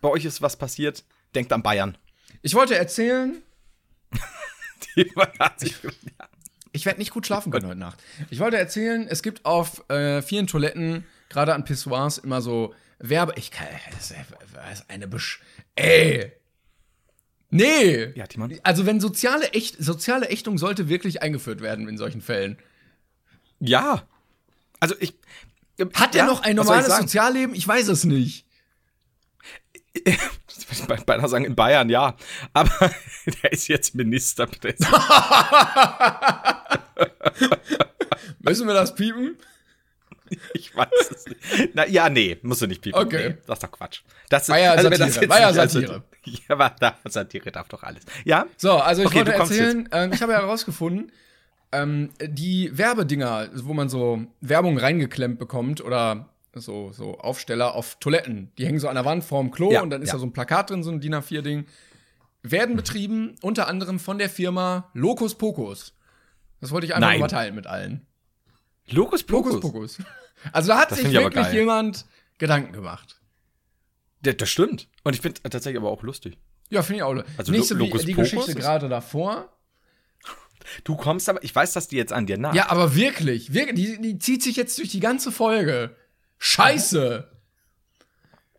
bei euch ist was passiert, denkt an Bayern. Ich wollte erzählen, *laughs* Die sich- Ich werde nicht gut schlafen können heute Nacht. Ich wollte erzählen, es gibt auf äh, vielen Toiletten, gerade an Pissoirs, immer so Werbe. Ich kann. Das ist eine Besch. Ey! Nee! Ja, Timon. Also, wenn soziale, Echt, soziale Ächtung sollte wirklich eingeführt werden in solchen Fällen. Ja. Also ich. Hat er ja, noch ein ich normales sagen? Sozialleben? Ich weiß es nicht. Ich würde beinahe sagen, in Bayern, ja. Aber *laughs* der ist jetzt Ministerpräsident. *laughs* Müssen wir das piepen? Ich weiß es nicht. Na, ja, nee, musst du nicht piepen. Okay. Nee, das ist doch Quatsch. Das ist, wenn Satire, das jetzt war ja nicht als- Satire. *laughs* Ja, war da, Satire darf doch alles. Ja? So, also ich Okay, wollte erzählen, ähm, ich habe ja herausgefunden, ähm, die Werbedinger, wo man so Werbung reingeklemmt bekommt oder so, so Aufsteller auf Toiletten, die hängen so an der Wand vorm Klo Ja, und dann ist ja. da so ein Plakat drin, so ein DIN A4-Ding, werden betrieben unter anderem von der Firma Locus Pocus. Das wollte ich einfach mal teilen mit allen. Locus Pokus. Pocus. Also da hat Das sich wirklich jemand Gedanken gemacht. Das, das stimmt. Und ich finde tatsächlich aber auch lustig. Ja, finde ich auch. Also Nicht so Locus die Pocus Geschichte gerade davor. Du kommst aber, ich weiß, dass die jetzt an dir nach. Ja, aber wirklich, wirklich die, die zieht sich jetzt durch die ganze Folge. Scheiße.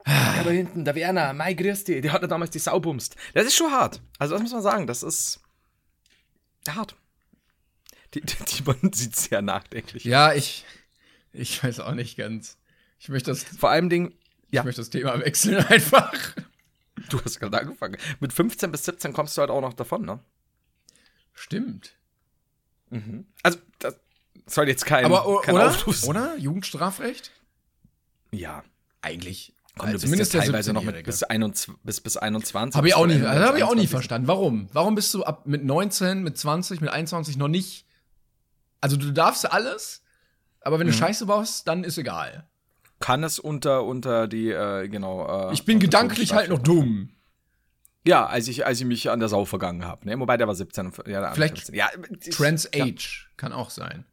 Ja, da hinten, der Werner, Mai Christi, der hat ja damals die Sau bumst. Das ist schon hart. Also, das muss man sagen, das ist hart. Die, die, die man sieht sehr nachdenklich. Ja, ich, ich weiß auch nicht ganz. Ich möchte das, Vor allem Ding, ich ja, möchte das Thema wechseln einfach. du hast gerade angefangen. Mit 15 bis 17 kommst du halt auch noch davon, ne? Stimmt. Also, das soll jetzt kein, Aber kein oder? Aufruf sein. Oder? Jugendstrafrecht? Ja. Eigentlich. Komm, äh, du bist zumindest ja der teilweise noch mit 17-Jährige. bis, 21, bis, bis 21. Habe ich auch nicht, also habe ich auch nie 21. verstanden. Warum? Warum bist du ab mit 19, mit 20, mit 21 noch nicht? Also du darfst alles, aber Mhm. wenn du Scheiße baust, dann ist egal. Kann es unter, unter die, äh, genau. Äh, Ich bin gedanklich halt noch dumm. Ja, als ich, als ich mich an der Sau vergangen habe. Ne? Wobei der war 17. und- Ja, Vielleicht 15. ja, Trans ja. Age kann auch sein.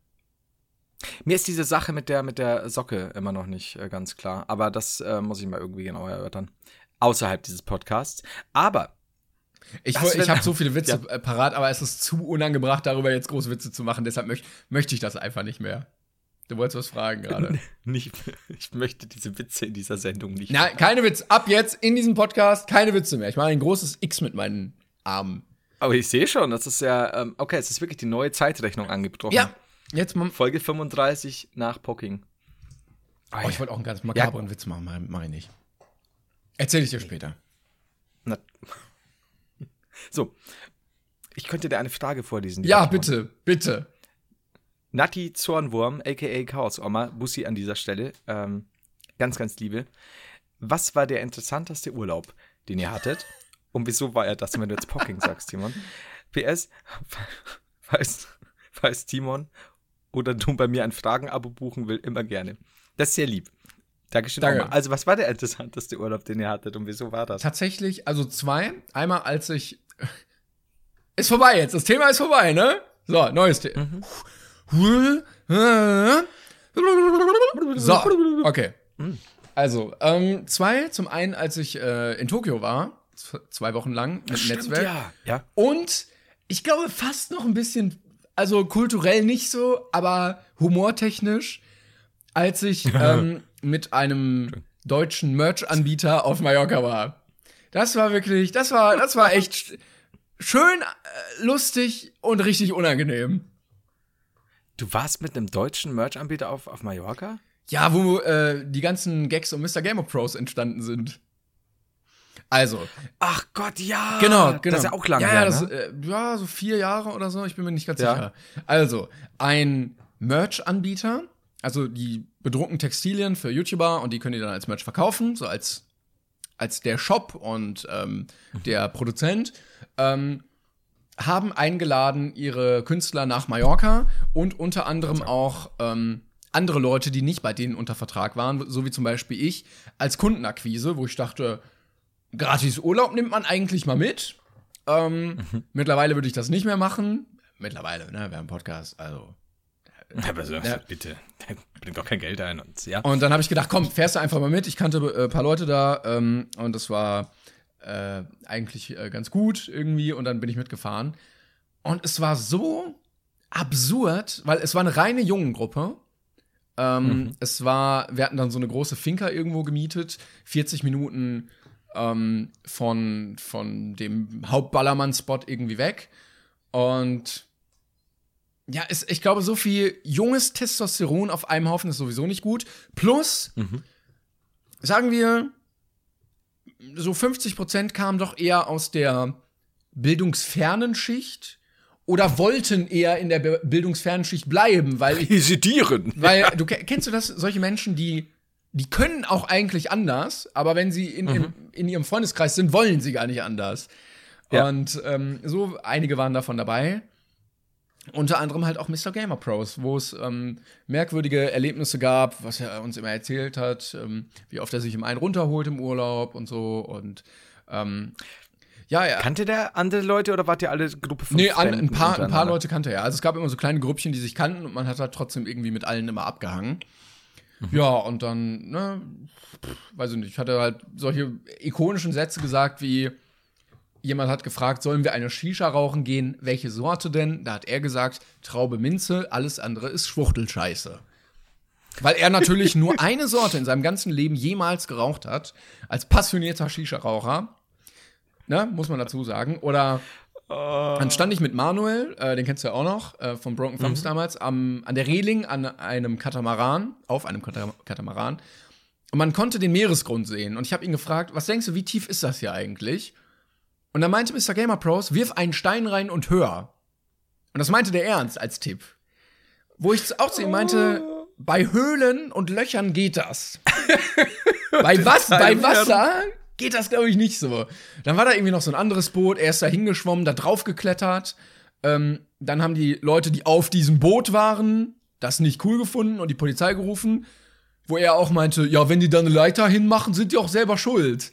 Mir ist diese Sache mit der, mit der Socke immer noch nicht äh, ganz klar. Aber das äh, muss ich mal irgendwie genauer erörtern. Außerhalb dieses Podcasts. Aber, Ich, woll- ich habe so viele *laughs* Witze äh, parat, aber es ist zu unangebracht, darüber jetzt große Witze zu machen. Deshalb möcht, möchte ich das einfach nicht mehr. Du wolltest was fragen gerade. *laughs* Nicht, ich möchte diese Witze in dieser Sendung nicht. Nein, keine Witze. Ab jetzt in diesem Podcast keine Witze mehr. Ich mache ein großes X mit meinen Armen. Aber ich sehe schon, das ist ja, ähm, okay, es ist wirklich die neue Zeitrechnung angebrochen. Ja, jetzt mal. Folge 35 nach Pocking. Oh, ich wollte auch einen ganz makabren Witz machen, mach- mach ich nicht. Erzähl ich dir später. Na, *laughs* so, ich könnte dir eine Frage vorlesen. Ja, bitte, bitte. Natti Zornwurm, a.k.a. Chaos-Oma, Bussi an dieser Stelle, ähm, ganz, ganz liebe. Was war der interessanteste Urlaub, den ihr hattet? Und wieso war er das, wenn du jetzt Pocking sagst, Timon? PS, falls, falls Timon oder du bei mir ein Fragen-Abo buchen will, immer gerne. Das ist sehr lieb. Dankeschön. Danke. Oma. Also, was war der interessanteste Urlaub, den ihr hattet und wieso war das? Tatsächlich, also zwei. Einmal, als ich. *laughs* Ist vorbei jetzt. Das Thema ist vorbei, ne? So, neues Thema. So, okay. Also, ähm, zwei. Zum einen, als ich äh, in Tokio war, zwei Wochen lang mit dem Netzwerk. ja. Ja. Und ich glaube fast noch ein bisschen, also kulturell nicht so, aber humortechnisch, als ich *laughs* ähm, mit einem deutschen Merch-Anbieter auf Mallorca war. Das war wirklich, das war, das war echt sch- schön, äh, lustig und richtig unangenehm. Du warst mit einem deutschen Merch-Anbieter auf, auf Mallorca? Ja, wo äh, die ganzen Gags um Mr. Game of Pros entstanden sind. Also, Ach Gott, ja. Genau, genau. Das ist ja auch lange ja, her, ja, das, ne? äh, ja, so vier Jahre oder so, ich bin mir nicht ganz Ja. sicher. Also, ein Merch-Anbieter, also die bedrucken Textilien für YouTuber und die können die dann als Merch verkaufen, so als, als der Shop und ähm, der Produzent, ähm, haben eingeladen ihre Künstler nach Mallorca und unter anderem auch ähm, andere Leute, die nicht bei denen unter Vertrag waren, so wie zum Beispiel ich, als Kundenakquise, wo ich dachte, gratis Urlaub nimmt man eigentlich mal mit. Ähm, Mittlerweile würde ich das nicht mehr machen. Mittlerweile, ne, wir haben einen Podcast, also. Aber so, Ja. bitte, bringt doch kein Geld ein und ja. Und dann habe ich gedacht, komm, fährst du einfach mal mit. Ich kannte äh, ein paar Leute da ähm, und das war äh, eigentlich äh, ganz gut irgendwie und dann bin ich mitgefahren. Und es war so absurd, weil es war eine reine Jungengruppe. Ähm, Es war, wir hatten dann so eine große Finca irgendwo gemietet, 40 Minuten ähm, von, von dem Hauptballermann-Spot irgendwie weg. Und ja, es, ich glaube, so viel junges Testosteron auf einem Haufen ist sowieso nicht gut. Plus, sagen wir, so 50 Prozent kamen doch eher aus der bildungsfernen Schicht oder wollten eher in der Be- bildungsfernen Schicht bleiben, weil ich, Residieren. *laughs* weil du ke- kennst du das solche Menschen, die die können auch eigentlich anders, aber wenn sie in, in, in ihrem Freundeskreis sind, wollen sie gar nicht anders. Ja. Und ähm, so einige waren davon dabei. Unter anderem halt auch Mr. Gamer Pros, wo es ähm, merkwürdige Erlebnisse gab, was er uns immer erzählt hat, ähm, wie oft er sich im einen runterholt im Urlaub und so. Und ähm, ja, ja. Kannte der andere Leute oder wart ihr alle Gruppe von Nee, an, ein, paar, ein paar? Leute kannte er. Also es gab immer so kleine Grüppchen, die sich kannten und man hat halt trotzdem irgendwie mit allen immer abgehangen. Ja, und dann, ne, pff, weiß ich nicht, ich hatte halt solche ikonischen Sätze gesagt wie, jemand hat gefragt, sollen wir eine Shisha rauchen gehen? Welche Sorte denn? Da hat er gesagt, Traube Minze, alles andere ist Schwuchtelscheiße. Weil er natürlich nur *laughs* eine Sorte in seinem ganzen Leben jemals geraucht hat, als passionierter Shisha-Raucher. Ne, muss man dazu sagen. Oder dann stand ich mit Manuel, äh, den kennst du ja auch noch, äh, von Broken Thumbs damals, am, an der Reling an einem Katamaran, auf einem Kata- Katamaran. Und man konnte den Meeresgrund sehen. Und ich habe ihn gefragt, was denkst du, wie tief ist das hier eigentlich? Und dann meinte Mr. Gamer Pros, wirf einen Stein rein und hör. Und das meinte der ernst als Tipp. Wo ich auch zu ihm meinte, bei Höhlen und Löchern geht das. *laughs* bei was? Bei Wasser geht das, glaube ich, nicht so. Dann war da irgendwie noch so ein anderes Boot, er ist da hingeschwommen, da drauf geklettert. Ähm, dann haben die Leute, die auf diesem Boot waren, das nicht cool gefunden und die Polizei gerufen. Wo er auch meinte, ja, wenn die da eine Leiter hinmachen, sind die auch selber schuld.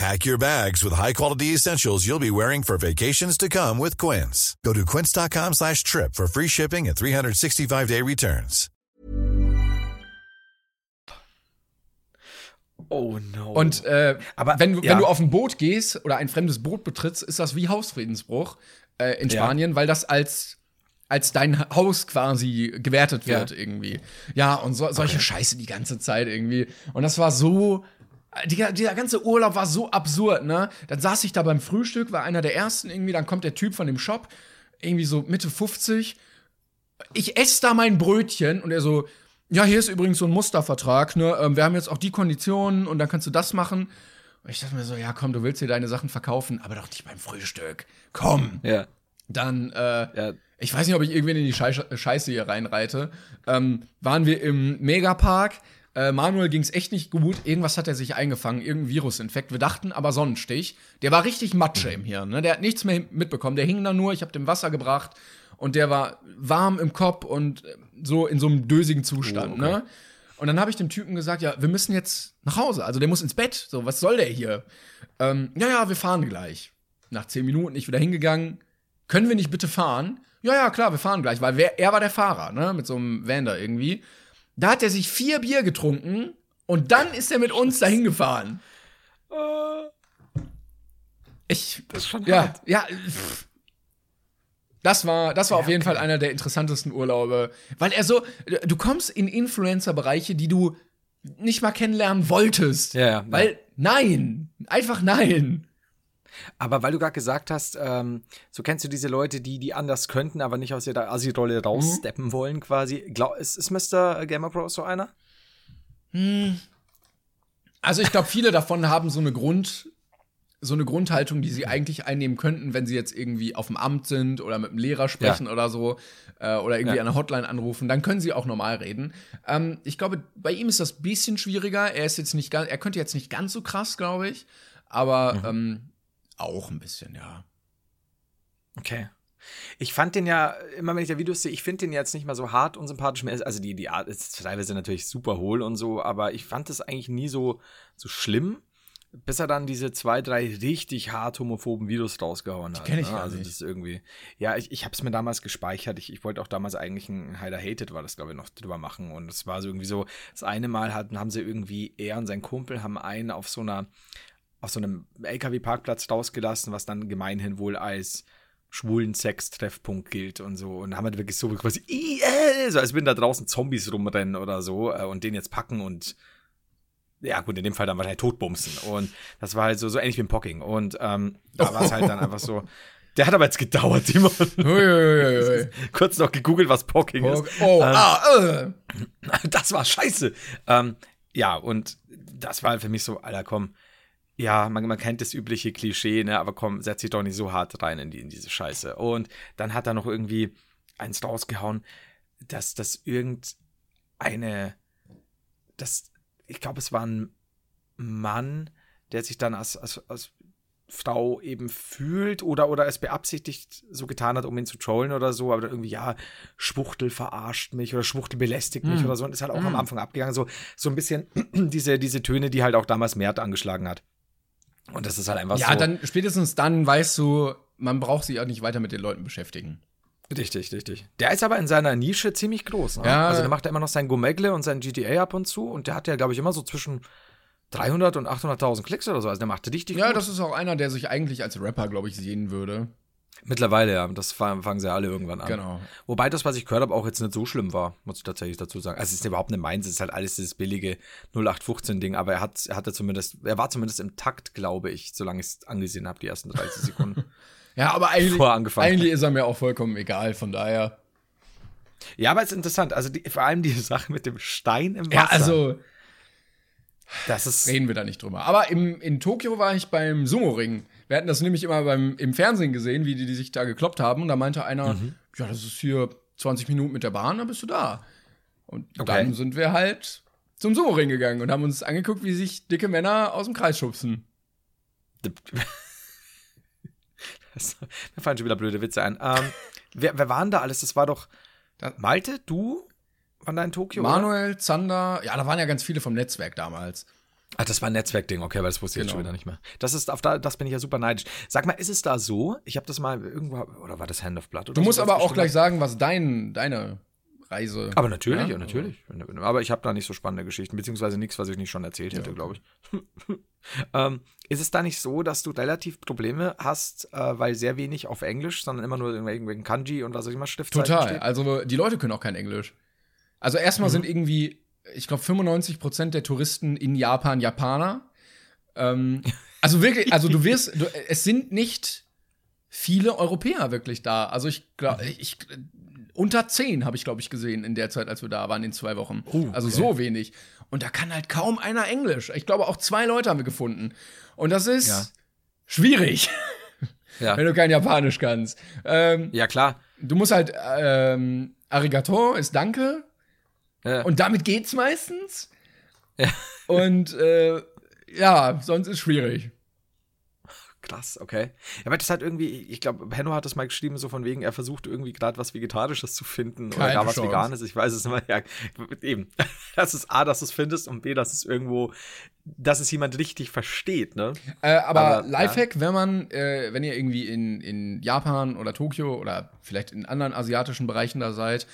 Pack your bags with high-quality essentials you'll be wearing for vacations to come with Quince. Go to quince.com slash trip for free shipping and 365-day returns. Oh no. Und äh, Aber, wenn, du- ja. wenn du auf ein Boot gehst oder ein fremdes Boot betrittst, ist das wie Hausfriedensbruch äh, in Ja. Spanien, weil das als als dein Haus quasi gewertet Ja. wird irgendwie. Ja, und so, solche Scheiße die ganze Zeit irgendwie. Und das war so die, dieser ganze Urlaub war so absurd, ne? Dann saß ich da beim Frühstück, war einer der ersten irgendwie, dann kommt der Typ von dem Shop, irgendwie so Mitte 50. Ich esse da mein Brötchen und er so, ja, hier ist übrigens so ein Mustervertrag, ne? Ähm, wir haben jetzt auch die Konditionen und dann kannst du das machen. Und ich dachte mir so, ja, komm, du willst hier deine Sachen verkaufen, aber doch nicht beim Frühstück. Komm. ja. Dann, äh, Ja. ich weiß nicht, ob ich irgendwen in die Scheiße, Scheiße hier reinreite. Ähm, waren wir im Megapark. Äh, Manuel ging es echt nicht gut. Irgendwas hat er sich eingefangen, irgendein Virusinfekt. Wir dachten aber Sonnenstich. Der war richtig Matsche im Hirn. Ne? Der hat nichts mehr mitbekommen. Der hing da nur. Ich habe dem Wasser gebracht und der war warm im Kopf und äh, so in so einem dösigen Zustand. ne? Und dann habe ich dem Typen gesagt, ja, wir müssen jetzt nach Hause. Also der muss ins Bett. So, was soll der hier? Ähm, ja, ja, wir fahren gleich. Nach zehn Minuten ich wieder hingegangen. Können wir nicht bitte fahren? Ja, ja, klar, wir fahren gleich, weil wer, er war der Fahrer, ne, mit so einem Van da irgendwie. Da hat er sich vier Bier getrunken und dann ist er mit uns dahin gefahren. Ich, Das ist schon ja, hart. ja. pff. Das war, das war auf jeden Fall einer der interessantesten Urlaube, weil er so, du kommst in Influencer-Bereiche, die du nicht mal kennenlernen wolltest. Ja, ja, Weil, nein, einfach nein. Aber weil du gerade gesagt hast, ähm, so kennst du diese Leute, die die anders könnten, aber nicht aus ihrer Assi-Rolle raussteppen wollen, quasi. Glaub, ist, ist Mr. Gamer Pro so einer? Also ich glaube, viele davon haben so eine Grund, so eine Grundhaltung, die sie eigentlich einnehmen könnten, wenn sie jetzt irgendwie auf dem Amt sind oder mit einem Lehrer sprechen oder so äh, oder irgendwie Ja. an einer Hotline anrufen, dann können sie auch normal reden. Ähm, ich glaube, bei ihm ist das ein bisschen schwieriger. Er ist jetzt nicht ganz, er könnte jetzt nicht ganz so krass, glaube ich, aber ähm, auch ein bisschen, ja. Okay. Ich fand den ja, immer wenn ich da Videos sehe, ich finde den jetzt nicht mal so hart unsympathisch mehr. Also die, die Art ist teilweise natürlich super hohl und so, aber ich fand das eigentlich nie so, so schlimm, bis er dann diese zwei, drei richtig hart homophoben Videos rausgehauen hat. kenn ich ne? also nicht. das ist irgendwie. Ja, ich, ich habe es mir damals gespeichert. Ich, ich wollte auch damals eigentlich ein Hider Hated, war das, glaube ich, noch drüber machen. Und es war so irgendwie so, das eine Mal hatten, haben sie irgendwie, er und sein Kumpel haben einen auf so einer, auf so einem LKW-Parkplatz rausgelassen, was dann gemeinhin wohl als schwulen Sex-Treffpunkt gilt und so. Und haben halt wirklich so quasi, so als würden da draußen Zombies rumrennen oder so äh, und den jetzt packen und ja, gut, in dem Fall dann wahrscheinlich totbumsen. Und das war halt so, so ähnlich wie im Pocking. Und ähm, da war es halt dann einfach so. Der hat aber jetzt gedauert, Timon. Uiuiuiui. *laughs* Kurz noch gegoogelt, was Pocking Oh, ist. oh Ähm, ah, äh. *laughs* das war scheiße. Ähm, ja, und das war halt für mich so, Alter, komm. Ja, man, man kennt das übliche Klischee, ne, aber komm, setz dich doch nicht so hart rein in, die, in diese Scheiße. Und dann hat er noch irgendwie eins rausgehauen, dass das irgendeine, das, ich glaube, es war ein Mann, der sich dann als, als, als Frau eben fühlt oder, oder es beabsichtigt so getan hat, um ihn zu trollen oder so, aber irgendwie, ja, Schwuchtel verarscht mich oder Schwuchtel belästigt mich oder so und ist halt auch am Anfang abgegangen, so, so ein bisschen *clears throat* diese, diese Töne, die halt auch damals Mert angeschlagen hat. Und das ist halt einfach Ja, so. dann spätestens dann weißt du, man braucht sich auch nicht weiter mit den Leuten beschäftigen. Richtig, richtig. Der ist aber in seiner Nische ziemlich groß. Ne? Ja. Also der macht ja immer noch sein Gomegle und sein GTA ab und zu und der hat ja, glaube ich, immer so zwischen 300 und 800.000 Klicks oder so. Also der macht richtig Ja, gut. das ist auch einer, der sich eigentlich als Rapper, glaube ich, sehen würde. Mittlerweile, ja. Das fa- fangen sie alle irgendwann an. Genau. Wobei das, was ich gehört habe, auch jetzt nicht so schlimm war, muss ich tatsächlich dazu sagen. Also es ist überhaupt nicht meins, es ist halt alles dieses billige 0815-Ding, aber er hat, er hatte zumindest, er war zumindest im Takt, glaube ich, solange ich es angesehen habe, die ersten 30 Sekunden. *laughs* Ja, aber eigentlich, eigentlich ist er mir auch vollkommen egal, von daher. ja, aber es ist interessant. Also die, vor allem die Sache mit dem Stein im Wasser. Ja, also das ist. reden wir da nicht drüber. Aber im, in Tokio war ich beim Sumo-Ring. Wir hatten das nämlich immer beim, im Fernsehen gesehen, wie die, die sich da gekloppt haben. Und da meinte einer, Mhm. ja, das ist hier 20 Minuten mit der Bahn, dann bist du da. Und Okay. dann sind wir halt zum Sumo-Ring gegangen und haben uns angeguckt, wie sich dicke Männer aus dem Kreis schubsen. Das- Mir fallen schon wieder blöde Witze ein. Ähm, wer, wer waren da alles? Das war doch Malte, du? Waren da in Tokio? oder? Manuel, Zander, ja, da waren ja ganz viele vom Netzwerk damals. Ah, das war ein Netzwerkding, okay, weil das wusste ich jetzt Genau. schon wieder nicht mehr. Das ist auf da, das bin ich ja super neidisch. Sag mal, ist es da so? Ich habe das mal irgendwo oder war das Hand of Blood oder Du musst so, aber auch gleich sagen, was dein, deine Reise. Aber natürlich, ja, Ja, natürlich. Aber ich habe da nicht so spannende Geschichten, beziehungsweise nichts, was ich nicht schon erzählt hätte, glaube ich. *laughs* ähm, ist es da nicht so, dass du relativ Probleme hast, äh, weil sehr wenig auf Englisch, sondern immer nur irgendwelchen Kanji und was auch immer Schriftzeichen Total. steht? Also die Leute können auch kein Englisch. Also erstmal Mhm. sind irgendwie, ich glaube, 95% der Touristen in Japan Japaner. Ähm, also wirklich, also du wirst, du, es sind nicht viele Europäer wirklich da. Also ich Mhm. glaube, ich, unter 10 habe ich, glaube ich, gesehen in der Zeit, als wir da waren, in zwei Wochen. Oh, Also okay. so wenig. Und da kann halt kaum einer Englisch. Ich glaube, auch zwei Leute haben wir gefunden. Und das ist Ja. schwierig, *laughs* Ja. wenn du kein Japanisch kannst. Ähm, ja, klar. Du musst halt, ähm, Arigato ist Danke. Ja. Und damit geht's meistens. Ja. *laughs* Und äh, ja, sonst ist schwierig. Krass, okay. Ja, aber das hat irgendwie, ich glaube, Henno hat das mal geschrieben, so von wegen, er versucht irgendwie gerade was Vegetarisches zu finden oder Keine gar was Chance. Veganes. Ich weiß es immer. Ja, eben. *laughs* Das ist A, dass du es findest und B, dass es irgendwo, dass es jemand richtig versteht, ne? Äh, aber, Aber, Lifehack, wenn man, äh, wenn ihr irgendwie in, in Japan oder Tokio oder vielleicht in anderen asiatischen Bereichen da seid,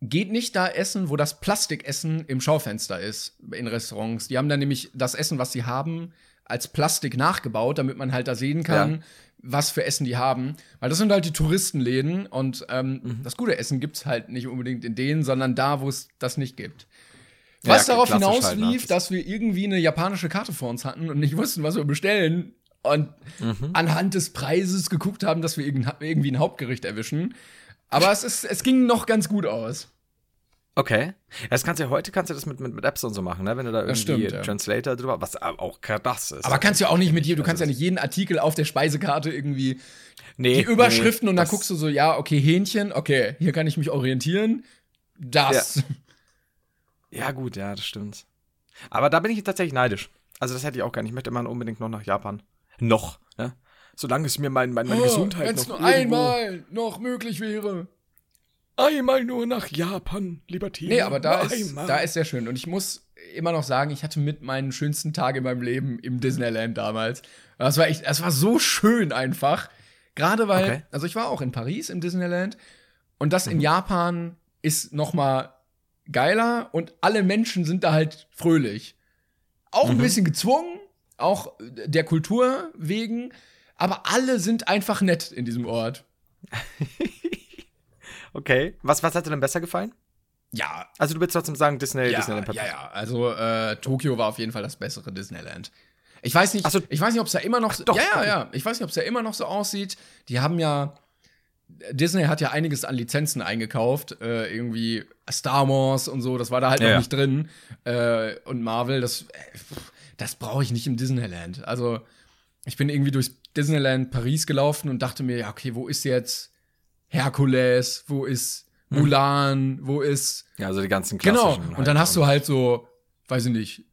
geht nicht da essen, wo das Plastikessen im Schaufenster ist, in Restaurants. Die haben dann nämlich das Essen, was sie haben, als Plastik nachgebaut, damit man halt da sehen kann, Ja. was für Essen die haben. Weil das sind halt die Touristenläden und ähm, Mhm. das gute Essen gibt's halt nicht unbedingt in denen, sondern da, wo es das nicht gibt. Ja, Was darauf klassisch hinaus halt, ne? dass wir irgendwie eine japanische Karte vor uns hatten und nicht wussten, was wir bestellen. Und Mhm. anhand des Preises geguckt haben, dass wir irgend- irgendwie ein Hauptgericht erwischen. Aber es, ist, es ging noch ganz gut aus. Okay. Ja, das kannst du ja heute kannst du das mit, mit, mit Apps und so machen, ne? Wenn du da irgendwie stimmt, ja. Translator drüber, was auch krass ist. Aber kannst ja auch nicht mit jedem, du kannst ja nicht jeden Artikel auf der Speisekarte irgendwie nee, die Überschriften nee, und dann guckst du so, ja, okay, Hähnchen, okay, hier kann ich mich orientieren. Das. Ja, gut, ja, das stimmt. Aber da bin ich tatsächlich neidisch. Also, das hätte ich auch gerne. Ich möchte immer unbedingt noch nach Japan. Noch, ne? Solange es mir mein, mein, meine Gesundheit Wenn es noch nur einmal noch möglich wäre. Einmal nur nach Japan, lieber Timo. Nee, aber da ist, da ist sehr schön. Und ich muss immer noch sagen, ich hatte mit meinen schönsten Tagen in meinem Leben im Disneyland damals. Das war echt, das war so schön einfach. Gerade weil, Okay. Mhm. also ich war auch in Paris im Disneyland und das in Japan ist noch mal geiler und alle Menschen sind da halt fröhlich. Auch ein Mhm. bisschen gezwungen, auch der Kultur wegen, aber alle sind einfach nett in diesem Ort. *laughs* Okay. Was, was hat dir denn besser gefallen? Ja, Also, du willst trotzdem sagen, Disney, ja, Disneyland ja, ja. Also äh, Tokio war auf jeden Fall das bessere Disneyland. Ich weiß nicht, Ach so. ich weiß nicht, ob es da immer noch so, doch, ja, ja, ja. Ich weiß nicht, ob es da immer noch so aussieht. Die haben ja Disney hat ja einiges an Lizenzen eingekauft, äh, irgendwie Star Wars und so, das war da halt Ja, noch ja. nicht drin. Äh, und Marvel, das, äh, das brauche ich nicht im Disneyland. Also, ich bin irgendwie durchs Disneyland Paris gelaufen und dachte mir, ja, okay, wo ist jetzt Herkules? Wo ist Hm. Mulan? Wo ist Ja, also die ganzen Genau. Und dann hast du halt so, weiß ich nicht,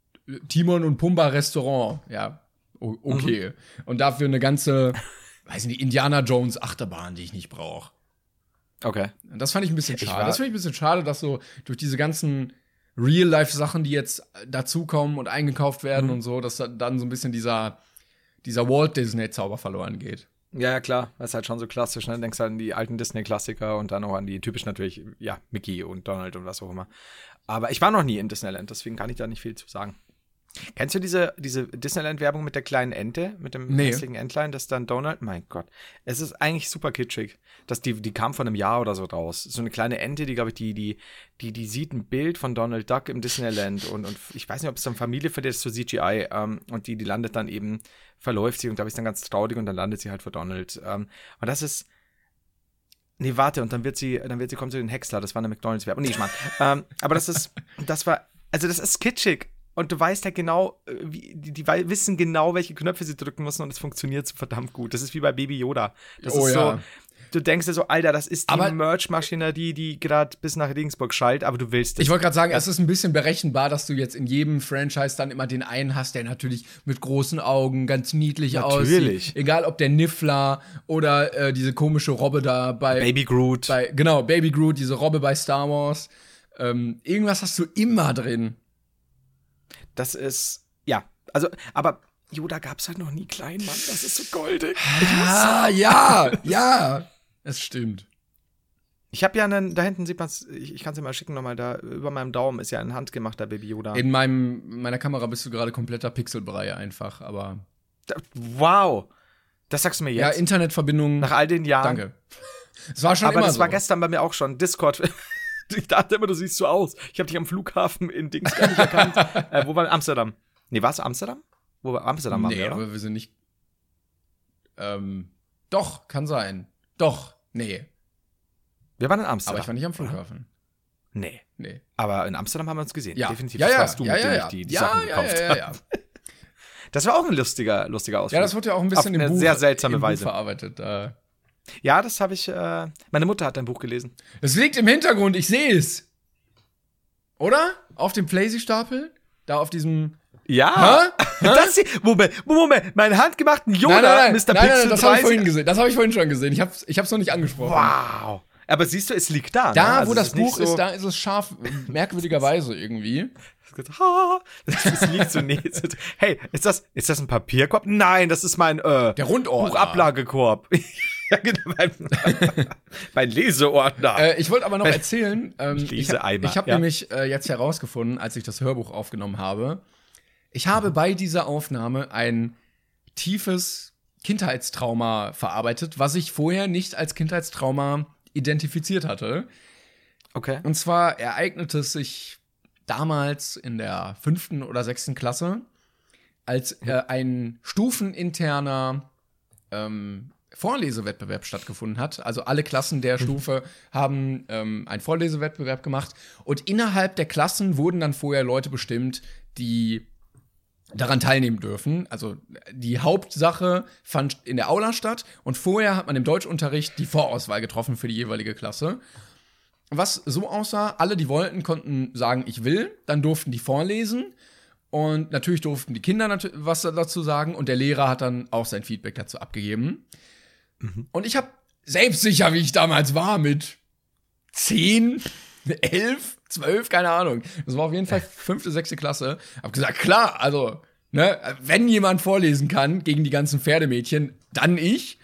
Timon und Pumba Restaurant. Ja, o- okay. Und dafür eine ganze, weiß ich nicht, Indiana Jones Achterbahn, die ich nicht brauche. Okay. Und das fand ich ein bisschen Ich schade. Das finde ich ein bisschen schade, dass so durch diese ganzen Real-Life-Sachen, die jetzt dazukommen und eingekauft Mhm. werden und so, dass da- dann so ein bisschen dieser, dieser Walt Disney-Zauber verloren geht. Ja, ja, klar. Das ist halt schon so klassisch, ne? Denkst halt an die alten Disney-Klassiker und dann auch an die typisch natürlich, ja, Mickey und Donald und was auch immer. Aber ich war noch nie in Disneyland, deswegen kann ich da nicht viel zu sagen. Kennst du diese, diese Disneyland-Werbung mit der kleinen Ente, mit dem Nee. hässlichen Entlein, das dann Donald? Mein Gott. Es ist eigentlich super kitschig. Das, die, die kam von einem Jahr oder so raus. So eine kleine Ente, die, glaube ich, die, die, die, die sieht ein Bild von Donald Duck im Disneyland und, und ich weiß nicht, ob es dann Familie für das ist so CGI ähm, und die, die landet dann eben, verläuft sie und glaube ich ist dann ganz traurig und dann landet sie halt vor Donald. Ähm, und das ist. Nee, warte, und dann wird sie, dann wird sie, kommt zu den Häcksler, das war eine McDonalds-Werbung. Nee, ich meine. ähm, aber das ist, das war, also das ist kitschig. Und du weißt ja genau, äh, wie, die, die wissen genau, welche Knöpfe sie drücken müssen und es funktioniert so verdammt gut. Das ist wie bei Baby Yoda. Das Oh ist ja. so, du denkst dir so, Alter, das ist die Merch-Maschinerie, die gerade bis nach Regensburg schallt, aber du willst es. Ich wollte gerade sagen, es ist ein bisschen berechenbar, dass du jetzt in jedem Franchise dann immer den einen hast, der natürlich mit großen Augen ganz niedlich Natürlich. aussieht. Egal ob der Niffler oder äh, diese komische Robbe da bei Baby Groot. bei genau Baby Groot, diese Robbe bei Star Wars. Ähm, irgendwas hast du immer drin. Das ist ja, also, aber Yoda gab es halt noch nie klein, Mann. Das ist so goldig. Ah, ja, *laughs* ja. Es stimmt. Ich habe ja einen, da hinten sieht man es, ich, ich kann es dir mal schicken nochmal, da über meinem Daumen ist ja ein handgemachter Baby Yoda. In meinem, meiner Kamera bist du gerade kompletter Pixelbrei einfach, aber. Da, wow. Das sagst du mir Ja, jetzt? Internetverbindung. Nach all den Jahren. Danke. *laughs* Es war schon Aber immer das so. war gestern bei mir auch schon. Discord. *laughs* ich dachte immer, du siehst so aus. Ich habe dich am Flughafen in Dings gar nicht erkannt. *laughs* äh, wo war Amsterdam? Nee, war es Amsterdam? Wo war Amsterdam? waren nee, wir, aber wir sind nicht. Ähm, doch, kann sein. Doch, nee. Wir waren in Amsterdam. Aber ich war nicht am Flughafen. Nee. Nee. Aber in Amsterdam haben wir uns gesehen. Ja, Definitiv. Ja, das ja, warst du, ja, mit ja, dem ja. ich die, die ja, Sachen gekauft habe. *laughs* Das war auch ein lustiger, lustiger Ausflug. Ja, das wurde ja auch ein Auf bisschen im eine Buch, sehr seltsame Weise. Verarbeitet. Äh. Ja, das habe ich. Äh, meine Mutter hat dein Buch gelesen. Es liegt im Hintergrund, ich sehe es. Oder? Auf dem Playsy-Stapel? Da auf diesem. Ja. Hä? *laughs* Das hier, Moment, Moment, meinen handgemachten Yoda, nein, nein, nein, Mr. nein, nein, Pixel das habe ich 30. vorhin gesehen. Das habe ich vorhin schon gesehen. Ich habe ich hab's noch nicht angesprochen. Wow. Aber siehst du, es liegt da. Da, ne? Also wo es das Buch so, ist, da ist es scharf, *laughs* merkwürdigerweise irgendwie. Das, das liegt so nee. Hey, ist das, ist das ein Papierkorb? Nein, das ist mein äh, Der Rundordner. Buchablagekorb. *laughs* ja, genau, mein, *laughs* mein Leseordner. Äh, ich wollte aber noch erzählen, ähm, ich habe hab ja. nämlich äh, jetzt herausgefunden, als ich das Hörbuch aufgenommen habe, ich habe bei dieser Aufnahme ein tiefes Kindheitstrauma verarbeitet, was ich vorher nicht als Kindheitstrauma identifiziert hatte. okay. Und zwar ereignete es sich damals in der fünften oder sechsten Klasse, als äh, ein stufeninterner ähm, Vorlesewettbewerb stattgefunden hat. Also alle Klassen der Stufe haben ähm, einen Vorlesewettbewerb gemacht und innerhalb der Klassen wurden dann vorher Leute bestimmt, die daran teilnehmen dürfen. Also die Hauptsache fand in der Aula statt und vorher hat man im Deutschunterricht die Vorauswahl getroffen für die jeweilige Klasse. Was so aussah, alle, die wollten, konnten sagen, ich will, dann durften die vorlesen und natürlich durften die Kinder was dazu sagen und der Lehrer hat dann auch sein Feedback dazu abgegeben. Und ich habe selbstsicher, wie ich damals war, mit 10, 11, 12, keine Ahnung. Das war auf jeden Fall fünfte, sechste Klasse. Hab gesagt, klar, also, ne, wenn jemand vorlesen kann gegen die ganzen Pferdemädchen, dann ich.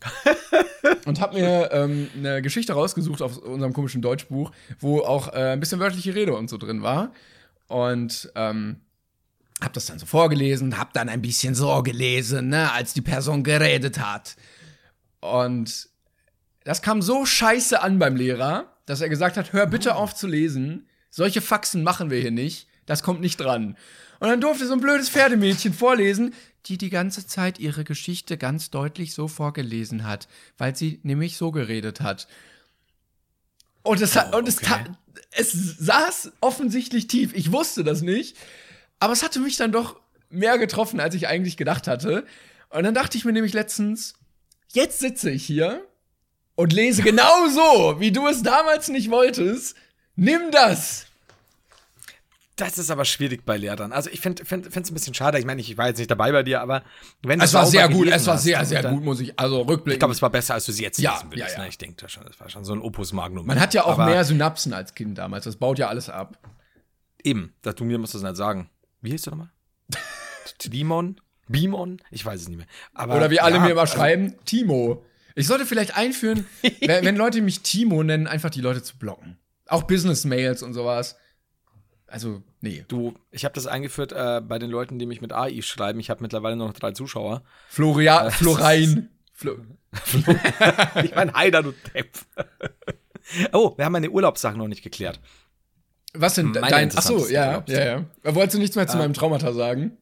*laughs* und hab mir ähm, eine Geschichte rausgesucht auf unserem komischen Deutschbuch, wo auch äh, ein bisschen wörtliche Rede und so drin war. Und ähm, hab das dann so vorgelesen, hab dann ein bisschen so gelesen, ne, als die Person geredet hat. Und das kam so scheiße an beim Lehrer, dass er gesagt hat, hör bitte auf zu lesen. Solche Faxen machen wir hier nicht. Das kommt nicht dran. Und dann durfte so ein blödes Pferdemädchen vorlesen, die die ganze Zeit ihre Geschichte ganz deutlich so vorgelesen hat, weil sie nämlich so geredet hat. Und es, hat, und es, ta- es saß offensichtlich tief. Ich wusste das nicht. Aber es hatte mich dann doch mehr getroffen, als ich eigentlich gedacht hatte. Und dann dachte ich mir nämlich letztens, jetzt sitze ich hier und lese genau so, wie du es damals nicht wolltest. Nimm das. Das ist aber schwierig bei Lehrern. Also ich finde es find, ein bisschen schade. Ich meine, ich war jetzt nicht dabei bei dir, aber wenn du Es war sehr gut, es war sehr, sehr dann- gut, muss ich, also rückblickend. Ich glaube, es war besser, als du sie jetzt Ja, lesen würdest. ja, ja. Ne? Ich denke, das, schon- das war schon so ein Opus Magnum. Man hat ja auch Aber mehr Synapsen als Kind damals. Das baut ja alles ab. Eben, da du mir musst du es nicht sagen. Wie hieß du nochmal? *laughs* Timon? Bimon? Ich weiß es nicht mehr. Aber, Oder wie alle ja, mir immer also- schreiben, Timo. Ich sollte vielleicht einführen, *laughs* wenn, wenn Leute mich Timo nennen, einfach die Leute zu blocken. Auch Business-Mails und sowas. Also, nee. Du, ich habe das eingeführt äh, bei den Leuten, die mich mit AI schreiben. Ich habe mittlerweile nur noch drei Zuschauer. Floria, Florein. *laughs* Flo *laughs* ich meine, Heider, du Depp. oh, wir haben meine Urlaubssachen noch nicht geklärt. Was denn Meine dein. Achso, interessanteste ja, ja, ja. Wolltest du nichts mehr zu meinem Traumata sagen?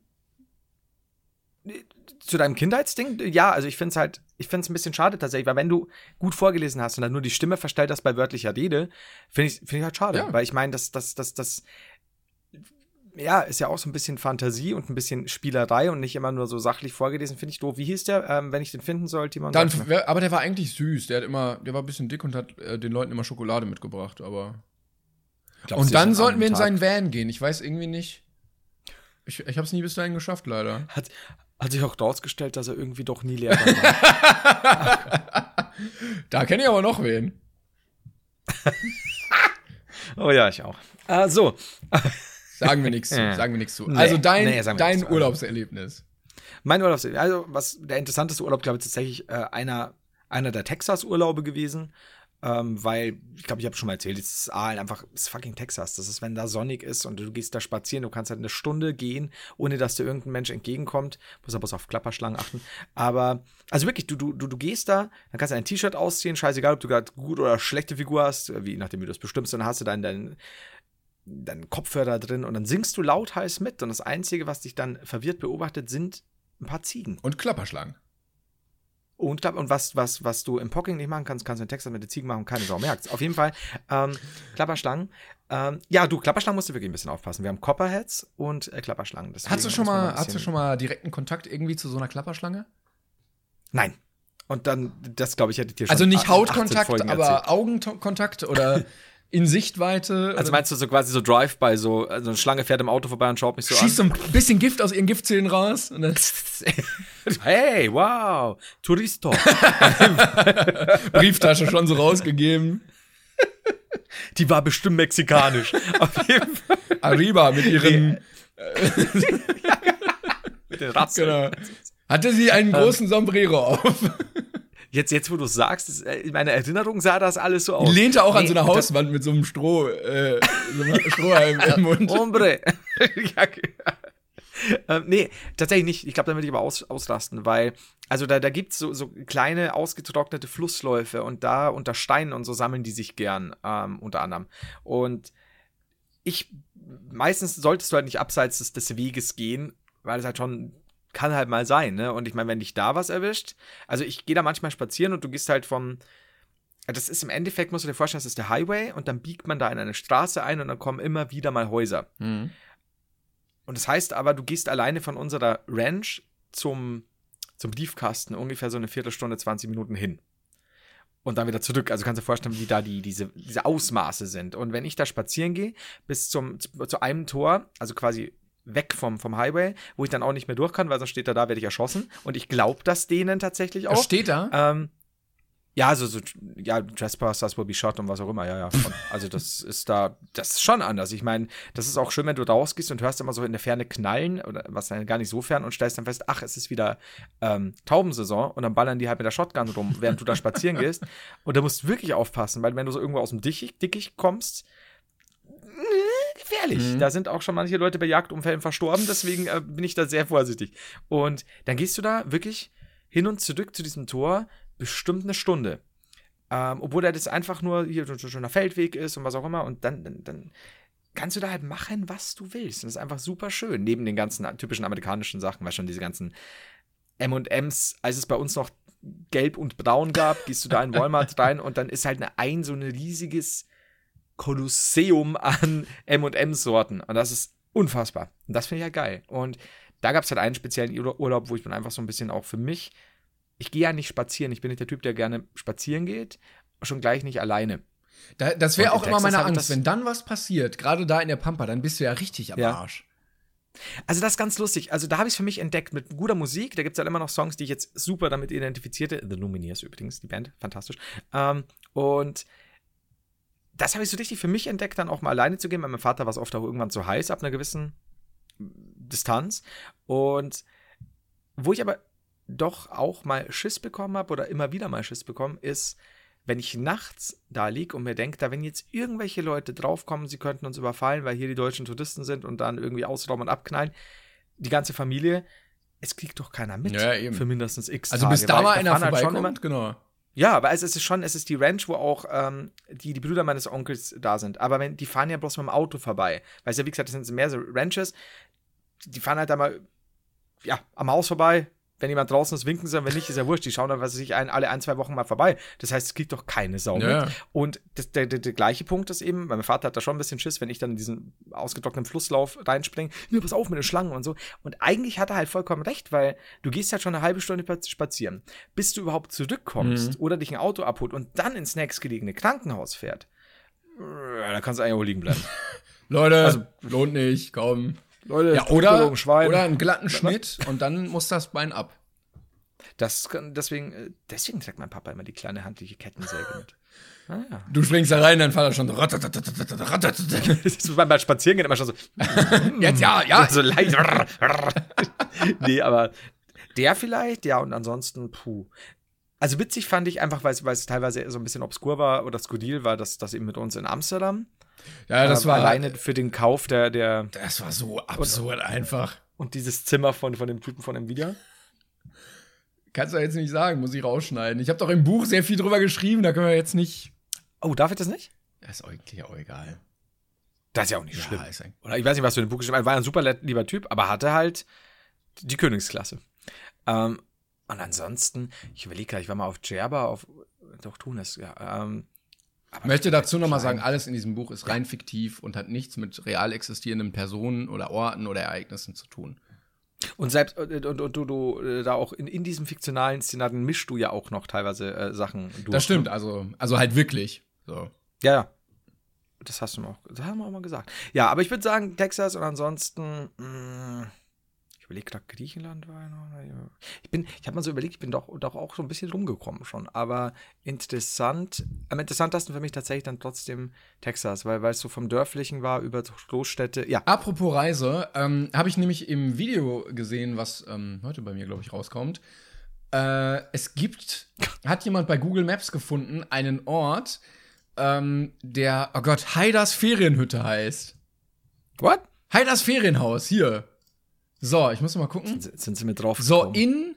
Zu deinem Kindheitsding? Ja, also ich finde es halt, ich finde es ein bisschen schade tatsächlich, weil wenn du gut vorgelesen hast und dann nur die Stimme verstellt hast bei wörtlicher Rede, finde ich, finde ich halt schade. Ja. Weil ich meine, das, das, das, das, ja, ist ja auch so ein bisschen Fantasie und ein bisschen Spielerei und nicht immer nur so sachlich vorgelesen, finde ich doof. Wie hieß der, ähm, wenn ich den finden soll, Timon? Dann, wer- aber der war eigentlich süß. Der hat immer, der war ein bisschen dick und hat äh, den Leuten immer Schokolade mitgebracht. Aber Glaubst und dann sollten wir in Tag- seinen Van gehen. Ich weiß irgendwie nicht. Ich, ich habe es nie bis dahin geschafft, leider. Hat, hat sich auch rausgestellt, dass er irgendwie doch nie Lehrer war. *laughs* Da kenne ich aber noch wen. *laughs* oh ja, ich auch. Äh, so. Sagen wir nichts zu. *laughs* Sagen wir nichts zu. Nee. Also dein, Nee, dein. Urlaubserlebnis. Mein Urlaub, also was der interessanteste Urlaub, glaube ich, ist tatsächlich äh, einer, einer der Texas-Urlaube gewesen. Ähm, weil, ich glaube, ich habe schon mal erzählt, es ist Aalen einfach, es ist fucking Texas. Das ist, wenn da sonnig ist und du gehst da spazieren, du kannst halt eine Stunde gehen, ohne dass dir irgendein Mensch entgegenkommt. Muss aber auf Klapperschlangen achten. Aber, also wirklich, du, du, du, du gehst da, dann kannst du ein T-Shirt ausziehen, scheißegal, ob du gerade gut oder schlechte Figur hast, wie nachdem du das bestimmst, dann hast du dann deinen deinen Kopfhörer drin und dann singst du lauthals mit. Und das Einzige, was dich dann verwirrt beobachtet, sind ein paar Ziegen. Und Klapperschlangen. Und, glaub- und was, was, was du im Pocking nicht machen kannst, kannst du in Texas mit den Ziegen machen, keine Sau merkt's. Auf jeden Fall, ähm, Klapperschlangen. Ähm, ja, du, Klapperschlangen musst du wirklich ein bisschen aufpassen. Wir haben Copperheads und äh, Klapperschlangen. Deswegen Hast du schon mal, hast du schon mal direkten Kontakt irgendwie zu so einer Klapperschlange? Nein. Und dann, das glaube ich, hätte ich dir schon Also nicht in 18 Hautkontakt, aber. Augenkontakt oder *laughs* in Sichtweite. Also oder- meinst du so quasi so Drive-by, so also eine Schlange fährt im Auto vorbei und schaut mich so schießt so an? ein bisschen Gift aus ihren Giftzähnen raus. Und dann *laughs* hey, wow, Touristo. *laughs* Brieftasche schon so rausgegeben. Die war bestimmt mexikanisch. *laughs* Auf jeden Fall. Arriba mit ihren. Mit den Ratzen. Genau. Hatte sie einen großen Sombrero auf. Jetzt, jetzt, wo du sagst, ist, äh, in meiner Erinnerung sah das alles so aus. Die lehnte auch an Nee, so einer Hauswand mit so einem Stroh, äh, so einem *laughs* Strohhalm im Mund. Hombre. *laughs* ja, ähm, nee, tatsächlich nicht. Ich glaube, da würde ich aber aus, ausrasten, weil, also da, da gibt es so, so kleine, ausgetrocknete Flussläufe und da unter Steinen und so sammeln die sich gern, ähm, unter anderem. Und ich, meistens solltest du halt nicht abseits des, des Weges gehen, weil es halt schon kann halt mal sein, ne? Und ich meine, wenn dich da was erwischt, also ich gehe da manchmal spazieren und du gehst halt vom, das ist im Endeffekt, musst du dir vorstellen, das ist der Highway und dann biegt man da in eine Straße ein und dann kommen immer wieder mal Häuser. Mhm. Und das heißt aber, du gehst alleine von unserer Ranch zum, zum Briefkasten ungefähr so eine Viertelstunde, 20 Minuten hin. Und dann wieder zurück. Also kannst du dir vorstellen, wie da die, diese, diese Ausmaße sind. Und wenn ich da spazieren gehe, bis zum, zu, zu einem Tor, also quasi weg vom, vom Highway, wo ich dann auch nicht mehr durch kann, weil sonst steht er da, werde ich erschossen. Und ich glaube das denen tatsächlich auch. steht da. Ähm, ja, also so, ja, Trespassers will be shot und was auch immer, ja, ja. Schon. Also das *laughs* ist da, das ist schon anders. Ich meine, das ist auch schön, wenn du rausgehst und hörst immer so in der Ferne knallen, oder was dann gar nicht so fern und stellst dann fest, ach, es ist wieder ähm, Taubensaison und dann ballern die halt mit der Shotgun rum, während du da spazieren *laughs* gehst. Und da musst du wirklich aufpassen, weil wenn du so irgendwo aus dem Dickicht, Dickicht kommst, äh, gefährlich. Da sind auch schon manche Leute bei Jagdunfällen verstorben, deswegen äh, bin ich da sehr vorsichtig. Und dann gehst du da wirklich hin und zurück zu diesem Tor bestimmt eine Stunde. Ähm, obwohl da das einfach nur hier so ein Feldweg ist und was auch immer. Und dann, dann, dann kannst du da halt machen, was du willst. Und das ist einfach super schön. Neben den ganzen typischen amerikanischen Sachen, weil schon diese ganzen M&M's, als es bei uns noch gelb und braun gab, gehst du da in Walmart rein und dann ist halt eine, ein so ein riesiges Kolosseum an *laughs* M&M-Sorten. Und das ist unfassbar. Und das finde ich ja geil. Und da gab es halt einen speziellen Ur- Urlaub, wo ich dann einfach so ein bisschen auch für mich, ich gehe ja nicht spazieren. Ich bin nicht der Typ, der gerne spazieren geht. Schon gleich nicht alleine. Da, das wäre auch immer meine Angst. Wenn dann was passiert, gerade da in der Pampa, dann bist du ja richtig am Ja. Arsch. Also das ist ganz lustig. Also da habe ich es für mich entdeckt mit guter Musik. Da gibt es halt immer noch Songs, die ich jetzt super damit identifizierte. The Lumineers übrigens, die Band, fantastisch. Ähm, und das habe ich so richtig für mich entdeckt, dann auch mal alleine zu gehen. Bei meinem Vater war es oft auch irgendwann zu heiß ab einer gewissen Distanz. Und wo ich aber doch auch mal Schiss bekommen habe oder immer wieder mal Schiss bekommen, ist, wenn ich nachts da lieg und mir denke, da wenn jetzt irgendwelche Leute draufkommen, sie könnten uns überfallen, weil hier die deutschen Touristen sind und dann irgendwie ausrauben und abknallen, die ganze Familie, es kriegt doch keiner mit Ja, eben. für mindestens x Also Tage. bis da mal einer vorbeikommt, genau. Ja, aber es ist schon, es ist die Ranch, wo auch ähm, die, die Brüder meines Onkels da sind. Aber wenn, die fahren ja bloß mit dem Auto vorbei. Weißt du, wie gesagt, das sind mehr so Ranches. Die fahren halt da mal, ja, am Haus vorbei. Wenn jemand draußen ist, winken sie, wenn nicht, ist ja wurscht. Die schauen dann, was weiß ich, ein, alle ein, zwei Wochen mal vorbei. Das heißt, es kriegt doch keine Sau Ja. mit. Und das, der, der, der gleiche Punkt ist eben, weil mein Vater hat da schon ein bisschen Schiss, wenn ich dann in diesen ausgetrockneten Flusslauf reinspringe. Ja, pass auf mit den Schlangen und so. Und eigentlich hat er halt vollkommen recht, weil du gehst halt schon eine halbe Stunde spazieren, bis du überhaupt zurückkommst oder dich ein Auto abholt und dann ins nächstgelegene Krankenhaus fährt. Ja, da kannst du eigentlich auch liegen bleiben. *laughs* Leute, Also- lohnt nicht, komm. Leute, Ja, oder, Schwein. oder einen glatten Schnitt und dann muss das Bein ab. Das, kann- deswegen, äh, deswegen trägt mein Papa immer die kleine handliche Kettensäge mit. *laughs* Ah, ja. Du springst da rein, dein Vater schon. Das ist beim, beim Spazierengehen immer schon so. *laughs* Jetzt ja, ja. so leicht. *laughs* nee, aber der vielleicht, ja, und ansonsten, puh. Also witzig fand ich einfach, weil es, weil es teilweise so ein bisschen obskur war oder skurril war, dass das eben mit uns in Amsterdam. Ja, das äh, war alleine für den Kauf der, der Das war so absurd einfach. und dieses Zimmer von, von dem Typen von Nvidia. Kannst du jetzt nicht sagen, muss ich rausschneiden. Ich habe doch im Buch sehr viel drüber geschrieben, da können wir jetzt nicht. Oh, darf ich das nicht? Das ist eigentlich auch egal. Das ist ja auch nicht Ja, schlimm. ein- Oder ich weiß nicht, was du in dem Buch geschrieben hast. Er war ein super lieber Typ, aber hatte halt die Königsklasse. Ähm, und ansonsten, ich überlege gerade, ich war mal auf Djerba, auf doch Tunis, ja. Ähm, Ich möchte dazu nochmal sagen, alles in diesem Buch ist rein fiktiv und hat nichts mit real existierenden Personen oder Orten oder Ereignissen zu tun. und selbst und, und, und du, du äh, da auch in, in diesem fiktionalen Szenario mischst du ja auch noch teilweise äh, Sachen durch. Das stimmt, ne? also, also halt wirklich. So. Ja, ja. Das hast du mir auch, das haben wir auch mal gesagt. Ja, aber ich würde sagen, Texas und ansonsten, mh, ich überlege gerade, Griechenland war noch. Ich bin, ich habe mal so überlegt, ich bin doch, doch auch so ein bisschen rumgekommen schon. Aber interessant, am interessantesten für mich tatsächlich dann trotzdem Texas, weil weil es so vom Dörflichen war über Großstädte. Ja, Apropos Reise, ähm, habe ich nämlich im Video gesehen, was ähm, heute bei mir, glaube ich, rauskommt. Äh, es gibt, *laughs* hat jemand bei Google Maps gefunden, einen Ort, ähm, der, oh Gott, Haiders Ferienhütte heißt. what? Haiders Ferienhaus, hier. So, ich muss mal gucken. Sind, sind sie mit drauf? So, gekommen? in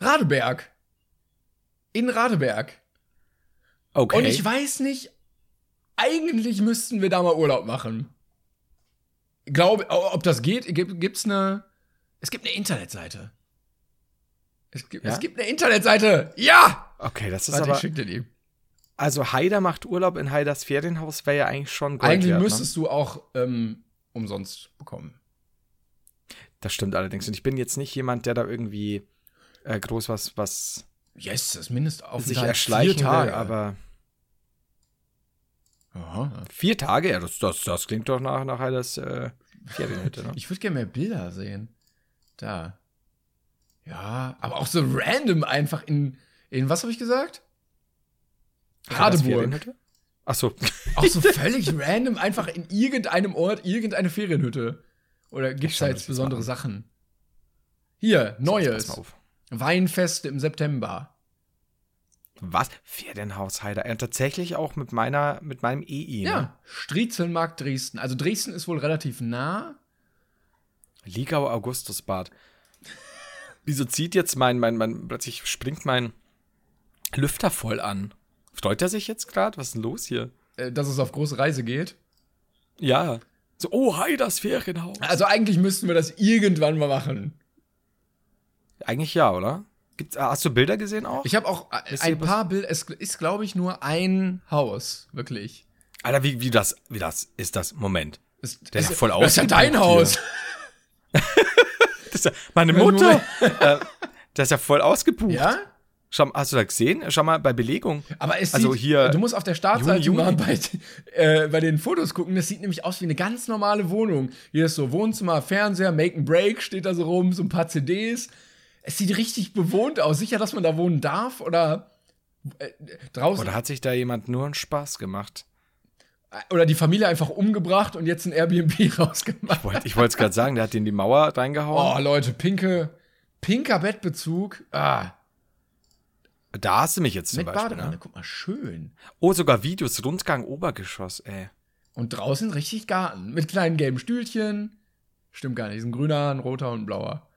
Radeberg. In Radeberg. okay. Und ich weiß nicht, eigentlich müssten wir da mal Urlaub machen. Glaube, ob das geht, gibt, gibt's eine, es gibt eine Internetseite. Es gibt, Ja? es gibt eine Internetseite. Ja! okay, das ist Warte, ich aber. schick dir die. Also Haider macht Urlaub in Haiders Ferienhaus, wäre ja eigentlich schon Gold Eigentlich wert, ne? müsstest du auch ähm, umsonst bekommen. Das stimmt allerdings. Und ich bin jetzt nicht jemand, der da irgendwie äh, groß was, was Yes, das Mindestaufenthalt. sich erschleichen vier Tage. will, aber Aha. vier Tage, ja, das, das, das klingt doch nach, nach Heiders äh, Ferienhütte, *laughs* ne? Ich würde gerne mehr Bilder sehen. Da. Ja, aber auch so random einfach in, in was habe ich gesagt? Ferienhütte? Ach so. Auch so *laughs* völlig random einfach in irgendeinem Ort irgendeine Ferienhütte. Oder gibt es da jetzt besondere. Sachen? Hier, Neues. Weinfest im September. Was? Ferienhaus Heider. Ja, tatsächlich auch mit meiner, mit meinem EI. Ne? Ja, Striezelmarkt Dresden. Also Dresden ist wohl relativ nah. Ligau Augustusbad. Wieso zieht jetzt mein, mein, mein, plötzlich springt mein Lüfter voll an? Freut er sich jetzt gerade? Was ist denn los hier? äh, Dass es auf große Reise geht. Ja. So, oh, Heiders Ferienhaus. Also eigentlich müssten wir das irgendwann mal machen. Eigentlich ja, oder? Gibt's, hast du Bilder gesehen auch? Ich habe auch äh, Ist ein paar Bilder. Es ist, glaube ich, nur ein Haus. Wirklich. Alter, wie, wie das, wie das ist das? Moment. Es, Der ist ja voll Das ist ja dein. Haus. *laughs* Das ist ja meine. Mutter. äh, das ist ja voll ausgebucht. Ja? Schau, hast du da gesehen? Schau mal bei Belegung. Aber es Also sieht, hier- du musst auf der Startseite Juni, mal Juni. bei, äh, bei den Fotos gucken. Das sieht nämlich aus wie eine ganz normale Wohnung. Hier ist so Wohnzimmer, Fernseher, Make and Break steht da so rum, so ein paar CDs. Es sieht richtig bewohnt aus. Sicher, dass man da wohnen darf oder äh, draußen Oder hat sich da jemand nur einen Spaß gemacht? oder die Familie einfach umgebracht und jetzt ein Airbnb *laughs* rausgemacht. Ich wollte es gerade sagen, der hat den in die Mauer Oh, reingehauen. Leute, pinke, pinker Bettbezug. Ah, Da hast du mich jetzt zum mit Beispiel. Badewanne. Ne? Guck mal, schön. Oh, sogar Videos, Rundgang, Obergeschoss, ey. Und draußen richtig Garten mit kleinen gelben Stühlchen. Stimmt gar nicht, ist ein grüner, ein roter und ein blauer.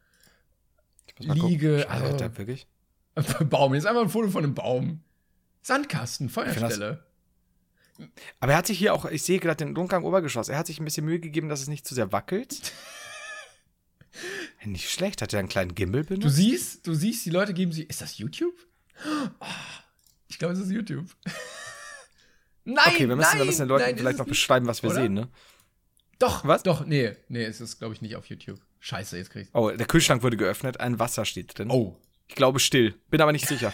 Liege, gucken. also- Alter, wirklich? *laughs* Baum, jetzt einfach ein Foto von einem Baum. Sandkasten, Feuerstelle. Aber er hat sich hier auch, ich sehe gerade den Rundgang Obergeschoss, er hat sich ein bisschen Mühe gegeben, dass es nicht zu sehr wackelt. *laughs* nicht schlecht, hat er einen kleinen Gimbal Du benutzt? siehst, du siehst, die Leute geben sie. Ist das YouTube? Ich glaube, es ist YouTube. *laughs* nein! Okay, wir müssen, nein, müssen den Leuten nein, vielleicht noch beschreiben, was wir Oder? sehen, ne? Doch, Was? Doch, nee, nee, es ist, glaube ich, nicht auf YouTube. Scheiße, jetzt kriegst Oh, der Kühlschrank wurde geöffnet, ein Wasser steht drin. Oh, Ich glaube still, bin aber nicht sicher.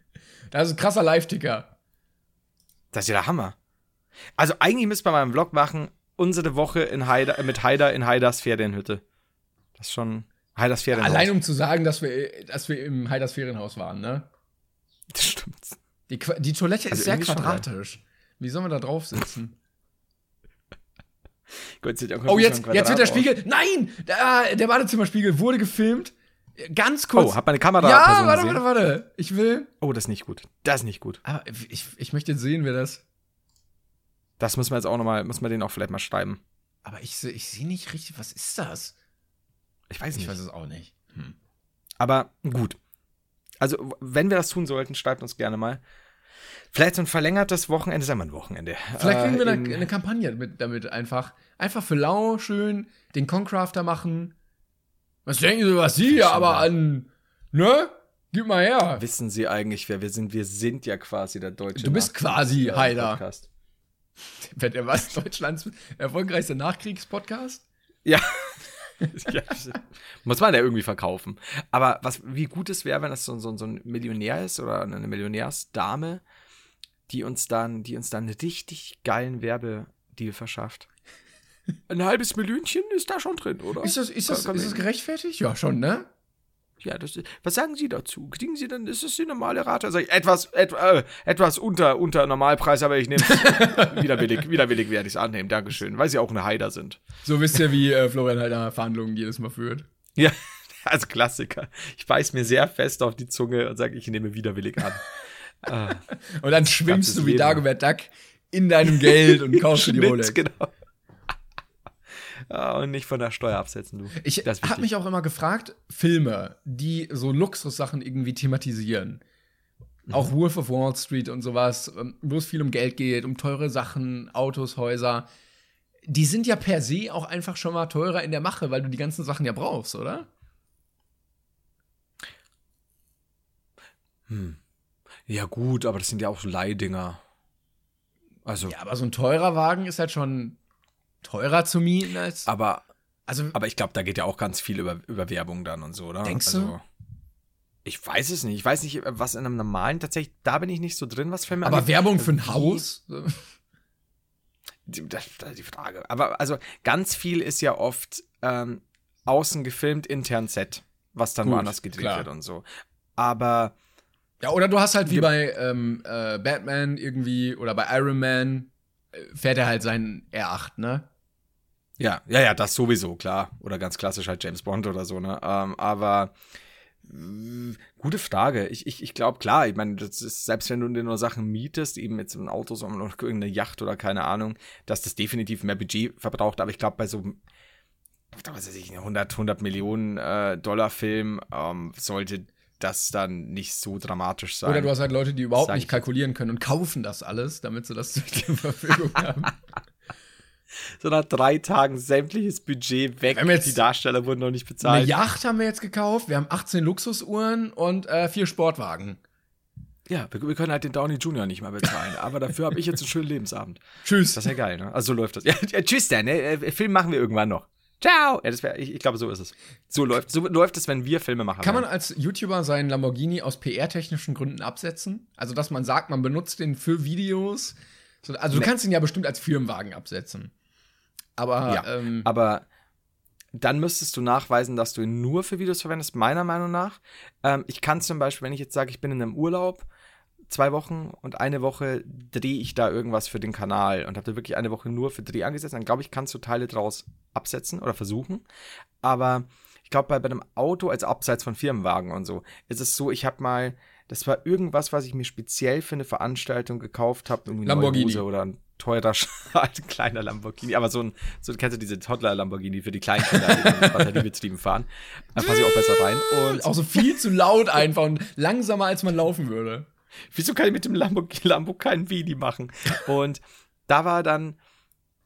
*laughs* das ist ein krasser Live-Ticker. Das ist ja der Hammer. Also eigentlich müsste man mal einen Vlog machen, unsere Woche in Haida, mit Haider in Haiders Ferienhütte. Das ist schon. Heiders Ferienhaus. Allein um zu sagen, dass wir, dass wir im Heiders Ferienhaus waren, ne? Das stimmt. Die, die Toilette Also ist sehr quadratisch. Wie soll man da drauf sitzen? *laughs* Gott, Oh, jetzt, jetzt wird der. Spiegel. Nein! Der, der Badezimmerspiegel wurde gefilmt. Ganz kurz. Oh, hat meine Kamera Ja, Person warte, gesehen? warte, warte. Ich will. Oh, das ist nicht gut. Das ist nicht gut. Aber ich, ich möchte jetzt sehen, wer das. Das müssen wir jetzt auch nochmal, müssen wir den auch vielleicht mal schreiben. Aber ich, ich sehe nicht richtig. Was ist das? Ich weiß Ich nicht. weiß es auch nicht. Aber gut. Also, wenn wir das tun sollten, schreibt uns gerne mal. Vielleicht so ein verlängertes Wochenende, sagen wir ein Wochenende. Vielleicht kriegen wir Äh, eine, in- eine Kampagne mit, damit einfach. Einfach für lau schön den Concrafter machen. Was denken Sie, was Sie hier aber an. Ne? Gib mal her. Wissen Sie eigentlich, wer wir sind? Wir sind ja quasi der deutsche Du bist quasi Nachkriegs- Haider. Podcast. *laughs* Wer der was? Deutschlands erfolgreichster Nachkriegspodcast? Ja. *laughs* ja. Muss man ja irgendwie verkaufen. Aber was, wie gut es wäre, wenn das so, so, so ein Millionär ist oder eine Millionärsdame, die uns dann, die uns dann einen richtig geilen Werbedeal verschafft. *laughs* Ein halbes Millionchen ist da schon drin, oder? Ist das, ist das, ist das gerechtfertigt? Ja, schon, ne? Ja, das, was sagen Sie dazu? Kriegen Sie dann, ist das die normale Rate? Ich, etwas, et, äh, etwas unter, unter Normalpreis, aber ich nehme es *laughs* widerwillig, widerwillig werde ich es annehmen. Dankeschön, weil Sie auch eine Heider sind. So wisst ihr, wie äh, Florian halt Verhandlungen jedes Mal führt. Ja, *laughs* als Klassiker. Ich beiß mir sehr fest auf die Zunge und sage, ich nehme widerwillig an. *laughs* Und dann schwimmst du wie Leben. Dagobert Duck in deinem Geld und kaufst dir die Rolex. genau. Und nicht von der Steuer absetzen, du. Ich habe mich auch immer gefragt, Filme, die so Luxussachen irgendwie thematisieren. Mhm. Auch Wolf of Wall Street und sowas, ähm, wo es viel um Geld geht, um teure Sachen, Autos, Häuser. Die sind ja per se auch einfach schon mal teurer in der Mache, weil du die ganzen Sachen ja brauchst, oder? Ja, gut, aber das sind ja auch so Leihdinger. Also, Ja, aber so ein teurer Wagen ist halt schon teurer zu mieten als. aber, Also, aber ich glaube, da geht ja auch ganz viel über, über Werbung dann und so, oder? Denkst also, du? Ich weiß es nicht. Ich weiß nicht, was in einem normalen, tatsächlich, da bin ich nicht so drin, was Filme aber angeht. Werbung für ein Wie- Haus? Die, das, das ist die Frage. Aber also ganz viel ist ja oft ähm, außen gefilmt, intern Set, was dann Gut, woanders gedreht klar. wird und so. Aber Ja, oder du hast halt wie bei ähm, äh, Batman irgendwie oder bei Iron Man äh, fährt er halt seinen R8, ne? Ja, ja, ja, das sowieso, klar. Oder ganz klassisch halt James Bond oder so, ne? Ähm, aber äh, gute Frage. Ich, ich, ich glaube, klar, ich meine, das ist, selbst wenn du dir nur Sachen mietest, eben jetzt ein Auto, sondern noch irgendeine Yacht oder keine Ahnung, dass das definitiv mehr Budget verbraucht. Aber ich glaube, bei so was weiß ich, 100, 100 Millionen äh, Dollar Film ähm, sollte das dann nicht so dramatisch sein. Oder du hast halt Leute, die überhaupt nicht ich. kalkulieren können und kaufen das alles, damit sie das *laughs* zur Verfügung haben. So nach drei Tagen sämtliches Budget weg. Jetzt die Darsteller wurden noch nicht Eine bezahlt. Yacht haben wir jetzt gekauft, wir haben 18 Luxusuhren und äh, vier Sportwagen. Ja, wir, wir können halt den Downey Jr. nicht mal bezahlen. aber dafür habe ich jetzt einen schönen Lebensabend. Tschüss. Das ist ja geil, ne? Also so läuft das. Ja, ja, tschüss dann, ne? Äh, Film machen wir irgendwann noch. Ciao! Ja, wär, ich, ich glaube, so ist es. So läuft, so läuft es, wenn wir Filme machen. Kann man als YouTuber seinen Lamborghini aus PR-technischen Gründen absetzen? Also, dass man sagt, man benutzt den für Videos. So, also, du kannst ihn ja bestimmt als Firmenwagen absetzen. Aber, Ja, ähm, aber dann müsstest du nachweisen, dass du ihn nur für Videos verwendest, meiner Meinung nach. Ähm, ich kann zum Beispiel, wenn ich jetzt sage, ich bin in einem Urlaub, zwei Wochen und eine Woche drehe ich da irgendwas für den Kanal und habe da wirklich eine Woche nur für Dreh angesetzt, dann glaube ich, kannst du Teile draus absetzen oder versuchen. Aber ich glaube, bei, bei einem Auto als abseits von Firmenwagen und so, ist es so, ich habe mal, das war irgendwas, was ich mir speziell für eine Veranstaltung gekauft habe, irgendwie eine Lamborghini. Hose oder ein teurer, *laughs* ein kleiner Lamborghini, aber so ein, so kennst du diese Toddler Lamborghini für die kleinen Kinder, die mit batteriebetrieben fahren. Da passe ich auch besser rein. Und auch so viel zu laut einfach und langsamer, als man laufen würde. wieso kann ich mit dem Lambo, Lambo keinen Vidi machen? Und da war dann,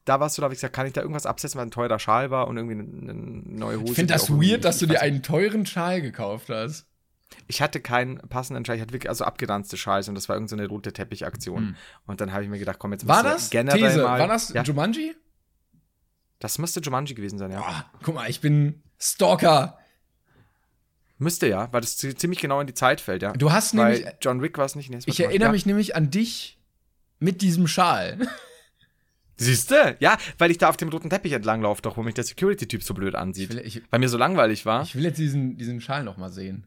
da warst du da, hab ich gesagt, kann ich da irgendwas absetzen, weil ein teurer Schal war und irgendwie eine, eine neue Hose. Ich finde das weird, dass du dir einen teuren Schal gekauft hast. Ich hatte keinen passenden Schal, ich hatte wirklich also abgeranzte Schals und das war irgendeine so eine rote Teppichaktion. Und dann habe ich mir gedacht, komm, jetzt. War das? generell These, mal, war das ja, Jumanji? das müsste Jumanji gewesen sein, ja. Ah, guck mal, ich bin Stalker. Müsste ja, weil das zi- ziemlich genau in die Zeit fällt, ja. Du hast weil nämlich- John Wick war es nicht. Nee, Ich erinnere ja. mich nämlich an dich mit diesem Schal. Siehst du? Ja, weil ich da auf dem roten Teppich entlang laufe, doch, wo mich der Security-Typ so blöd ansieht. Ich will- ich- weil mir so langweilig war. Ich will jetzt diesen, diesen Schal noch mal sehen.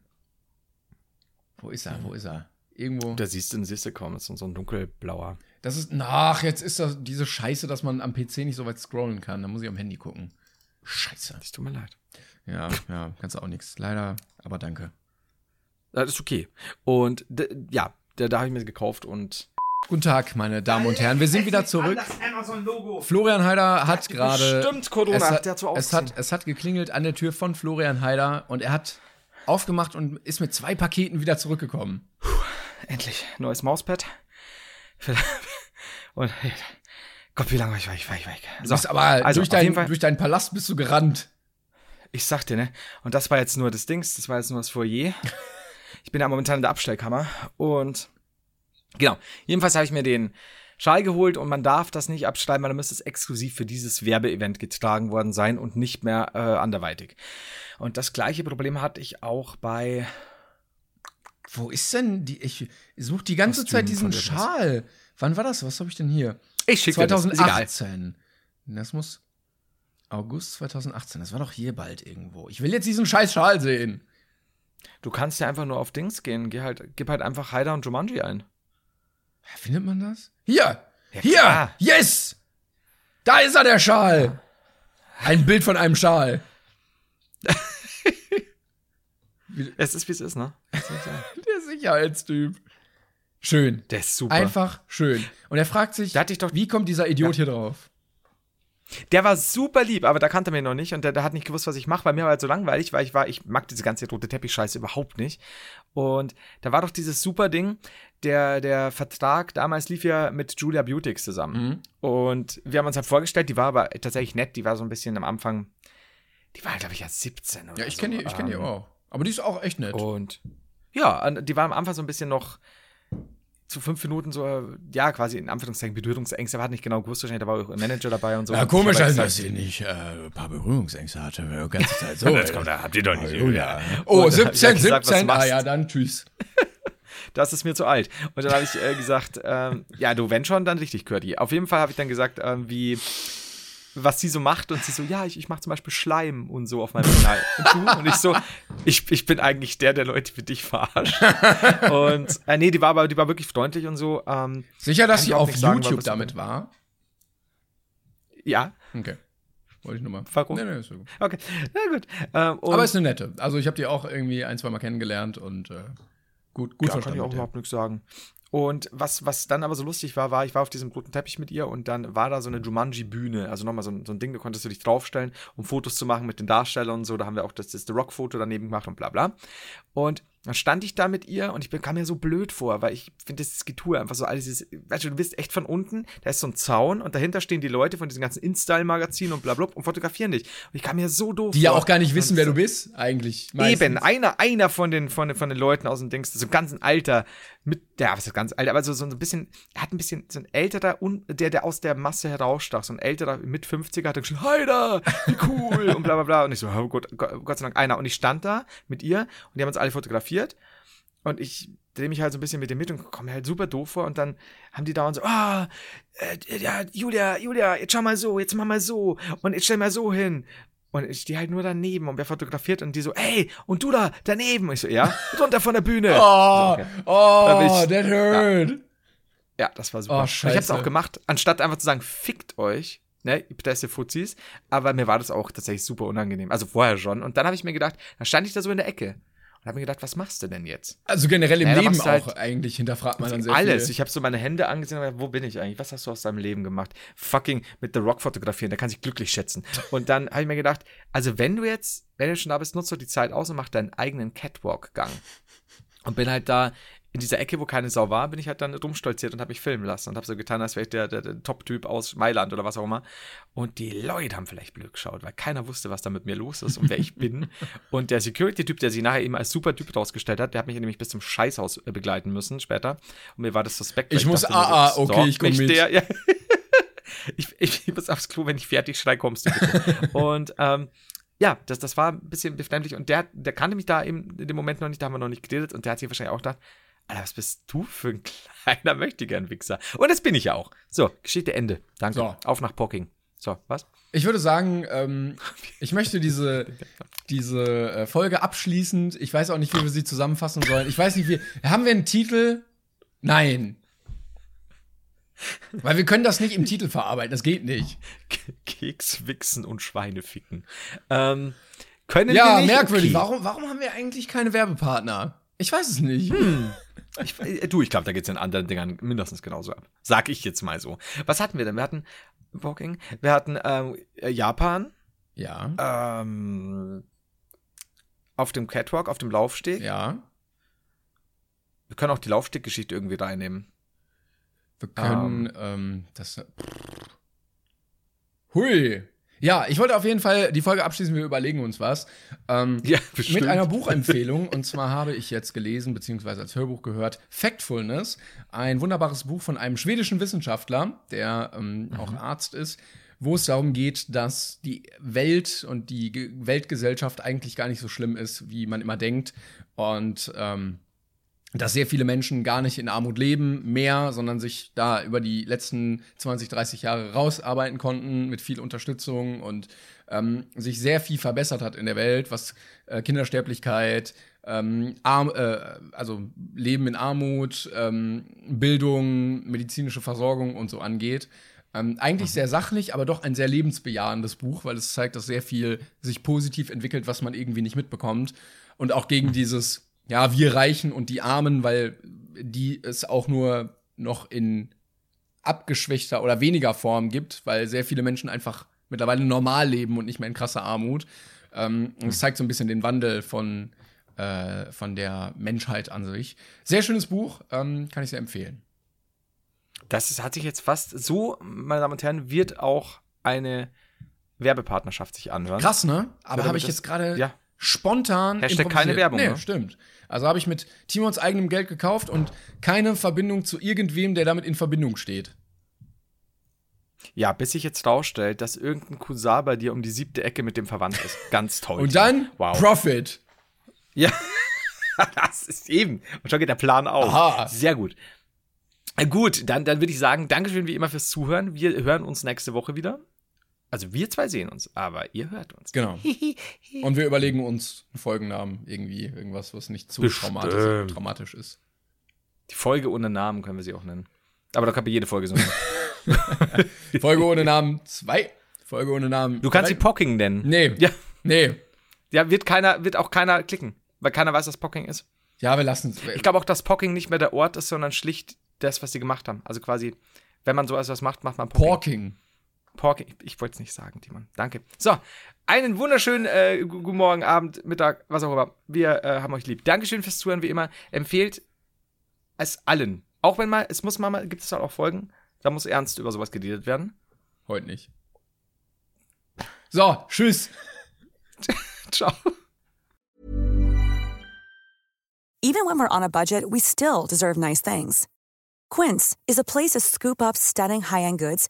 Wo ist er? Wo ist er? Irgendwo. da siehst du, siehst du kaum, das ist so ein dunkelblauer. Das ist. Ach, jetzt ist das diese Scheiße, dass man am PC nicht so weit scrollen kann. Da muss ich am Handy gucken. Scheiße. Das tut mir leid. Ja, ja, kannst du auch nichts. Leider, aber danke. Das ist okay. Und ja, da, da habe ich mir gekauft und Guten Tag, meine Damen und Herren. Wir sind wieder zurück. Florian Heider hat gerade. Bestimmt Corona, es hat, der hat so es, hat, es hat geklingelt an der Tür von Florian Heider und er hat aufgemacht und ist mit zwei Paketen wieder zurückgekommen. endlich neues Mauspad. *laughs* Und Gott, wie lange war ich weg? War ich weg. Du bist aber also durch, dein, durch deinen Palast bist du gerannt. ich sagte, ne? Und das war jetzt nur das Dings, das war jetzt nur das Foyer. *laughs* Ich bin ja momentan in der Abstellkammer und genau. Jedenfalls habe ich mir den Schal geholt und man darf das nicht abschreiben, weil dann müsste es exklusiv für dieses Werbeevent getragen worden sein und nicht mehr äh, anderweitig. Und das gleiche Problem hatte ich auch bei Wo ist denn die? Ich suche die ganze Kostüm Zeit diesen. Schal. Wann war das? Was habe ich denn hier? Ich schicke dir das, ist egal. 2018. Das muss August 2018. Das war doch hier bald irgendwo. Ich will jetzt diesen scheiß Schal sehen. Du kannst ja einfach nur auf Dings gehen. Geh halt, gib halt einfach Haider und Jumanji ein. Findet man das? Hier! Ja, hier! klar. Yes! Da ist er, der Schal! Ein Bild von einem Schal. *laughs* Es ist, wie es ist, ne? *laughs* Der Sicherheitstyp. Schön. Der ist super. Einfach schön. Und er fragt sich, wie kommt dieser Idiot hier drauf? Der war super lieb, aber da kannte er mich noch nicht und der, der hat nicht gewusst, was ich mache, weil mir war halt so langweilig, weil ich war, ich mag diese ganze rote Teppich-Scheiße überhaupt nicht. Und da war doch dieses super Ding, der, der Vertrag damals lief ja mit Julia Beautix zusammen. Und wir haben uns halt vorgestellt, die war aber tatsächlich nett, die war so ein bisschen am Anfang, die war, glaube ich, ja 17 oder Ja, ich so. kenne die, ich kenn die Ähm, auch. Aber die ist auch echt nett. Und ja, die war am Anfang so ein bisschen noch zu fünf Minuten so, äh, ja, quasi in Anführungszeichen Berührungsängste, aber hat nicht genau gewusst, wahrscheinlich, da war auch ein Manager dabei und so. Ja, komisch, also, dass sie nicht äh, ein paar Berührungsängste hatte. Die ganze Zeit so. *laughs* Jetzt kommt, da habt ihr doch nicht. Julia. Oh, dann hab ich 17, halt gesagt, was 17. Ah ja, dann tschüss. *laughs* das ist mir zu alt. Und dann habe ich äh, gesagt, ähm, ja, du, wenn schon, dann richtig, Curdy. Auf jeden Fall habe ich dann gesagt, ähm, wie, was sie so macht. Und sie so, ja, ich, ich mache zum Beispiel Schleim und so auf meinem Kanal. *laughs* Und du? Und ich so, ich, ich bin eigentlich der, der Leute für dich verarscht. und, äh, nee, die war aber, die war wirklich freundlich und so. Ähm, Sicher, dass sie auf sagen, YouTube was- damit war? ja, Okay. Wollte ich nur mal. Warum? Nee, nee, ist so gut. okay, na gut. Ähm, Aber ist eine nette. Also, ich habe die auch irgendwie ein, zwei Mal kennengelernt und äh, gut, gut ja, kann ich auch überhaupt nichts sagen. Und was, was dann aber so lustig war, war, ich war auf diesem roten Teppich mit ihr und dann war da so eine Jumanji-Bühne, also nochmal so ein, so ein Ding, da konntest du dich draufstellen, um Fotos zu machen mit den Darstellern und so. Da haben wir auch das, das The Rock-Foto daneben gemacht und bla bla. Und dann stand ich da mit ihr und ich bin- kam mir so blöd vor, weil ich finde das Getue einfach so alles dieses, weißt du, du bist echt von unten, da ist so ein Zaun und dahinter stehen die Leute von diesen ganzen InStyle-Magazinen und bla bla und fotografieren dich. Und ich kam mir so doof Die ja auch gar nicht wissen, Und wer du bist, eigentlich. meistens. Eben, einer, einer von den, von, den, von den Leuten aus dem Dings, so ein ganzen Alter, mit, ja, was ist ganz alt, aber so, so ein bisschen, er hat ein bisschen, so ein älterer, der, der aus der Masse herausstach, so ein älterer, mit 50er, hat geschrieben, Heider, wie cool, und bla bla bla, und ich so, oh Gott, Gott, sei Dank einer, und ich stand da mit ihr, und die haben uns alle fotografiert, und ich drehe mich halt so ein bisschen mit dem mit und komme halt super doof vor, und dann haben die da und so, ah, äh, ja, Julia, Julia, jetzt schau mal so, jetzt mach mal so, und jetzt stell mal so hin, und ich stehe halt nur daneben und wer fotografiert und die so, ey, und du da, daneben. Ich so, ja, *laughs* runter von der Bühne. Oh, Da oh, bin ich- that hurt. Ja, das war super. Oh, Und ich hab's auch gemacht, anstatt einfach zu sagen, fickt euch, ne, ihr Pedeste Fuzis. Aber mir war das auch tatsächlich super unangenehm. Also vorher schon. Und dann habe ich mir gedacht, dann stand ich da so in der Ecke und habe mir gedacht, was machst du denn jetzt? Also generell im Ja, da Leben halt auch eigentlich hinterfragt man dann sehr Alles. viel. Ich habe so meine Hände angesehen und gedacht, wo bin ich eigentlich? Was hast du aus deinem Leben gemacht? Fucking mit The Rock fotografieren, der kann sich glücklich schätzen. Und dann habe ich mir gedacht, also wenn du jetzt, wenn du schon da bist, nutzt doch die Zeit aus und mach deinen eigenen Catwalk-Gang. Und bin halt da in dieser Ecke, wo keine Sau war, bin ich halt dann rumstolziert und habe mich filmen lassen und habe so getan, als wäre ich der, der, der Top-Typ aus Mailand oder was auch immer. Und die Leute haben vielleicht blöd geschaut, weil keiner wusste, was da mit mir los ist und wer ich *laughs* bin. Und der Security-Typ, der sich nachher eben als super Typ rausgestellt hat, der hat mich nämlich bis zum Scheißhaus äh, begleiten müssen später. Und mir war das suspekt. weil Ich muss dachte mir AA, so, okay, ich komm mich mit. Der, ja. *laughs* ich, ich, ich *laughs* muss aufs Klo, wenn ich fertig schrei, kommst du bitte. und ähm, ja, das, das war ein bisschen befremdlich und der, der kannte mich da eben in dem Moment noch nicht, da haben wir noch nicht geredet und der hat sich wahrscheinlich auch gedacht, Alter, was bist du für ein *laughs* kleiner Möchtegern-Wichser? Und das bin ich ja auch. So, Geschichte Ende. Danke. So. Auf nach Pocking. So, was? Ich würde sagen, ähm, *laughs* ich möchte diese, diese äh, Folge abschließend, ich weiß auch nicht, wie wir sie zusammenfassen sollen. Ich weiß nicht, wie. Haben wir einen Titel? Nein. Weil wir können das nicht im Titel verarbeiten, das geht nicht. Keks, Wichsen und Schweine ficken. Ähm, können Ja, wir nicht? merkwürdig. Okay. Warum, warum haben wir eigentlich keine Werbepartner? Ich weiß es nicht. Ich, äh, du, ich glaube, da geht's in anderen Dingern mindestens genauso ab. Sag ich jetzt mal so. Was hatten wir denn? Wir hatten Walking, wir hatten ähm, äh, Japan, Ja, ähm, auf dem Catwalk, auf dem Laufsteg. ja. Wir können auch die Laufsteggeschichte irgendwie reinnehmen. Wir können, ähm, das. Hui. Ja, ich wollte auf jeden Fall die Folge abschließen, wir überlegen uns was. Ähm, *laughs* Ja, bestimmt. mit einer Buchempfehlung. und zwar habe ich jetzt gelesen, beziehungsweise als Hörbuch gehört, Factfulness. Ein wunderbares Buch von einem schwedischen Wissenschaftler, der ähm, auch Arzt ist, wo es darum geht, dass die Welt und die Ge Weltgesellschaft eigentlich gar nicht so schlimm ist, wie man immer denkt. Und ähm, dass sehr viele Menschen gar nicht in Armut leben, mehr, sondern sich da über die letzten 20, 30 Jahre rausarbeiten konnten mit viel Unterstützung und ähm, sich sehr viel verbessert hat in der Welt, was äh, Kindersterblichkeit, ähm, Arm, äh, also Leben in Armut, ähm, Bildung, medizinische Versorgung und so angeht. Ähm, eigentlich sehr sachlich, aber doch ein sehr lebensbejahendes Buch, weil es zeigt, dass sehr viel sich positiv entwickelt, was man irgendwie nicht mitbekommt. Und auch gegen dieses, ja, wir Reichen und die Armen, weil die es auch nur noch in abgeschwächter oder weniger Form gibt, weil sehr viele Menschen einfach mittlerweile normal leben und nicht mehr in krasser Armut. Ähm, und es zeigt so ein bisschen den Wandel von, äh, von der Menschheit an sich. Sehr schönes Buch, ähm, kann ich sehr empfehlen. Das ist, hat sich jetzt fast so, meine Damen und Herren, wird auch eine Werbepartnerschaft sich anhören. Krass, ne? Aber habe ich jetzt gerade ja. Spontan. Hashtag keine Werbung, Nee, ne? stimmt. Also habe ich mit Timons eigenem Geld gekauft und keine Verbindung zu irgendwem, der damit in Verbindung steht. Ja, bis sich jetzt rausstellt, dass irgendein Cousin bei dir um die siebte Ecke mit dem verwandt ist. Ganz toll. Und dann wow. Profit. Ja, *laughs* das ist eben. Und schon geht der Plan auf. Aha. Sehr gut. Äh, Gut, dann, dann würde ich sagen, Dankeschön wie immer fürs Zuhören. Wir hören uns nächste Woche wieder. Also wir zwei sehen uns, aber ihr hört uns. Genau. *laughs* Und wir überlegen uns einen Folgennamen irgendwie, irgendwas, was nicht zu traumatisch, traumatisch ist. Die Folge ohne Namen können wir sie auch nennen. Aber da kann man jede Folge so nennen. *laughs* Folge ohne Namen 2. Folge ohne Namen. Du kannst drei. sie Pocking nennen. Nee. Ja, Nee. ja wird, keiner, wird auch keiner klicken, weil keiner weiß, was Pocking ist. Ja, wir lassen es. Ich glaube auch, dass Pocking nicht mehr der Ort ist, sondern schlicht das, was sie gemacht haben. Also quasi, wenn man so etwas macht, macht man Pocking. Porking. Porking. Ich, ich wollte es nicht sagen, Timon. Danke. So, einen wunderschönen äh, gu- guten Morgen, Abend, Mittag, was auch immer. Wir äh, haben euch lieb. Dankeschön fürs Zuhören, wie immer. Empfehlt es allen. Auch wenn mal, es muss mal, mal gibt es halt auch Folgen, da muss ernst über sowas geredet werden. Heute nicht. So, tschüss. *laughs* Ciao. Even when we're on a budget, we still deserve nice things. Quince is a place to scoop up stunning high-end goods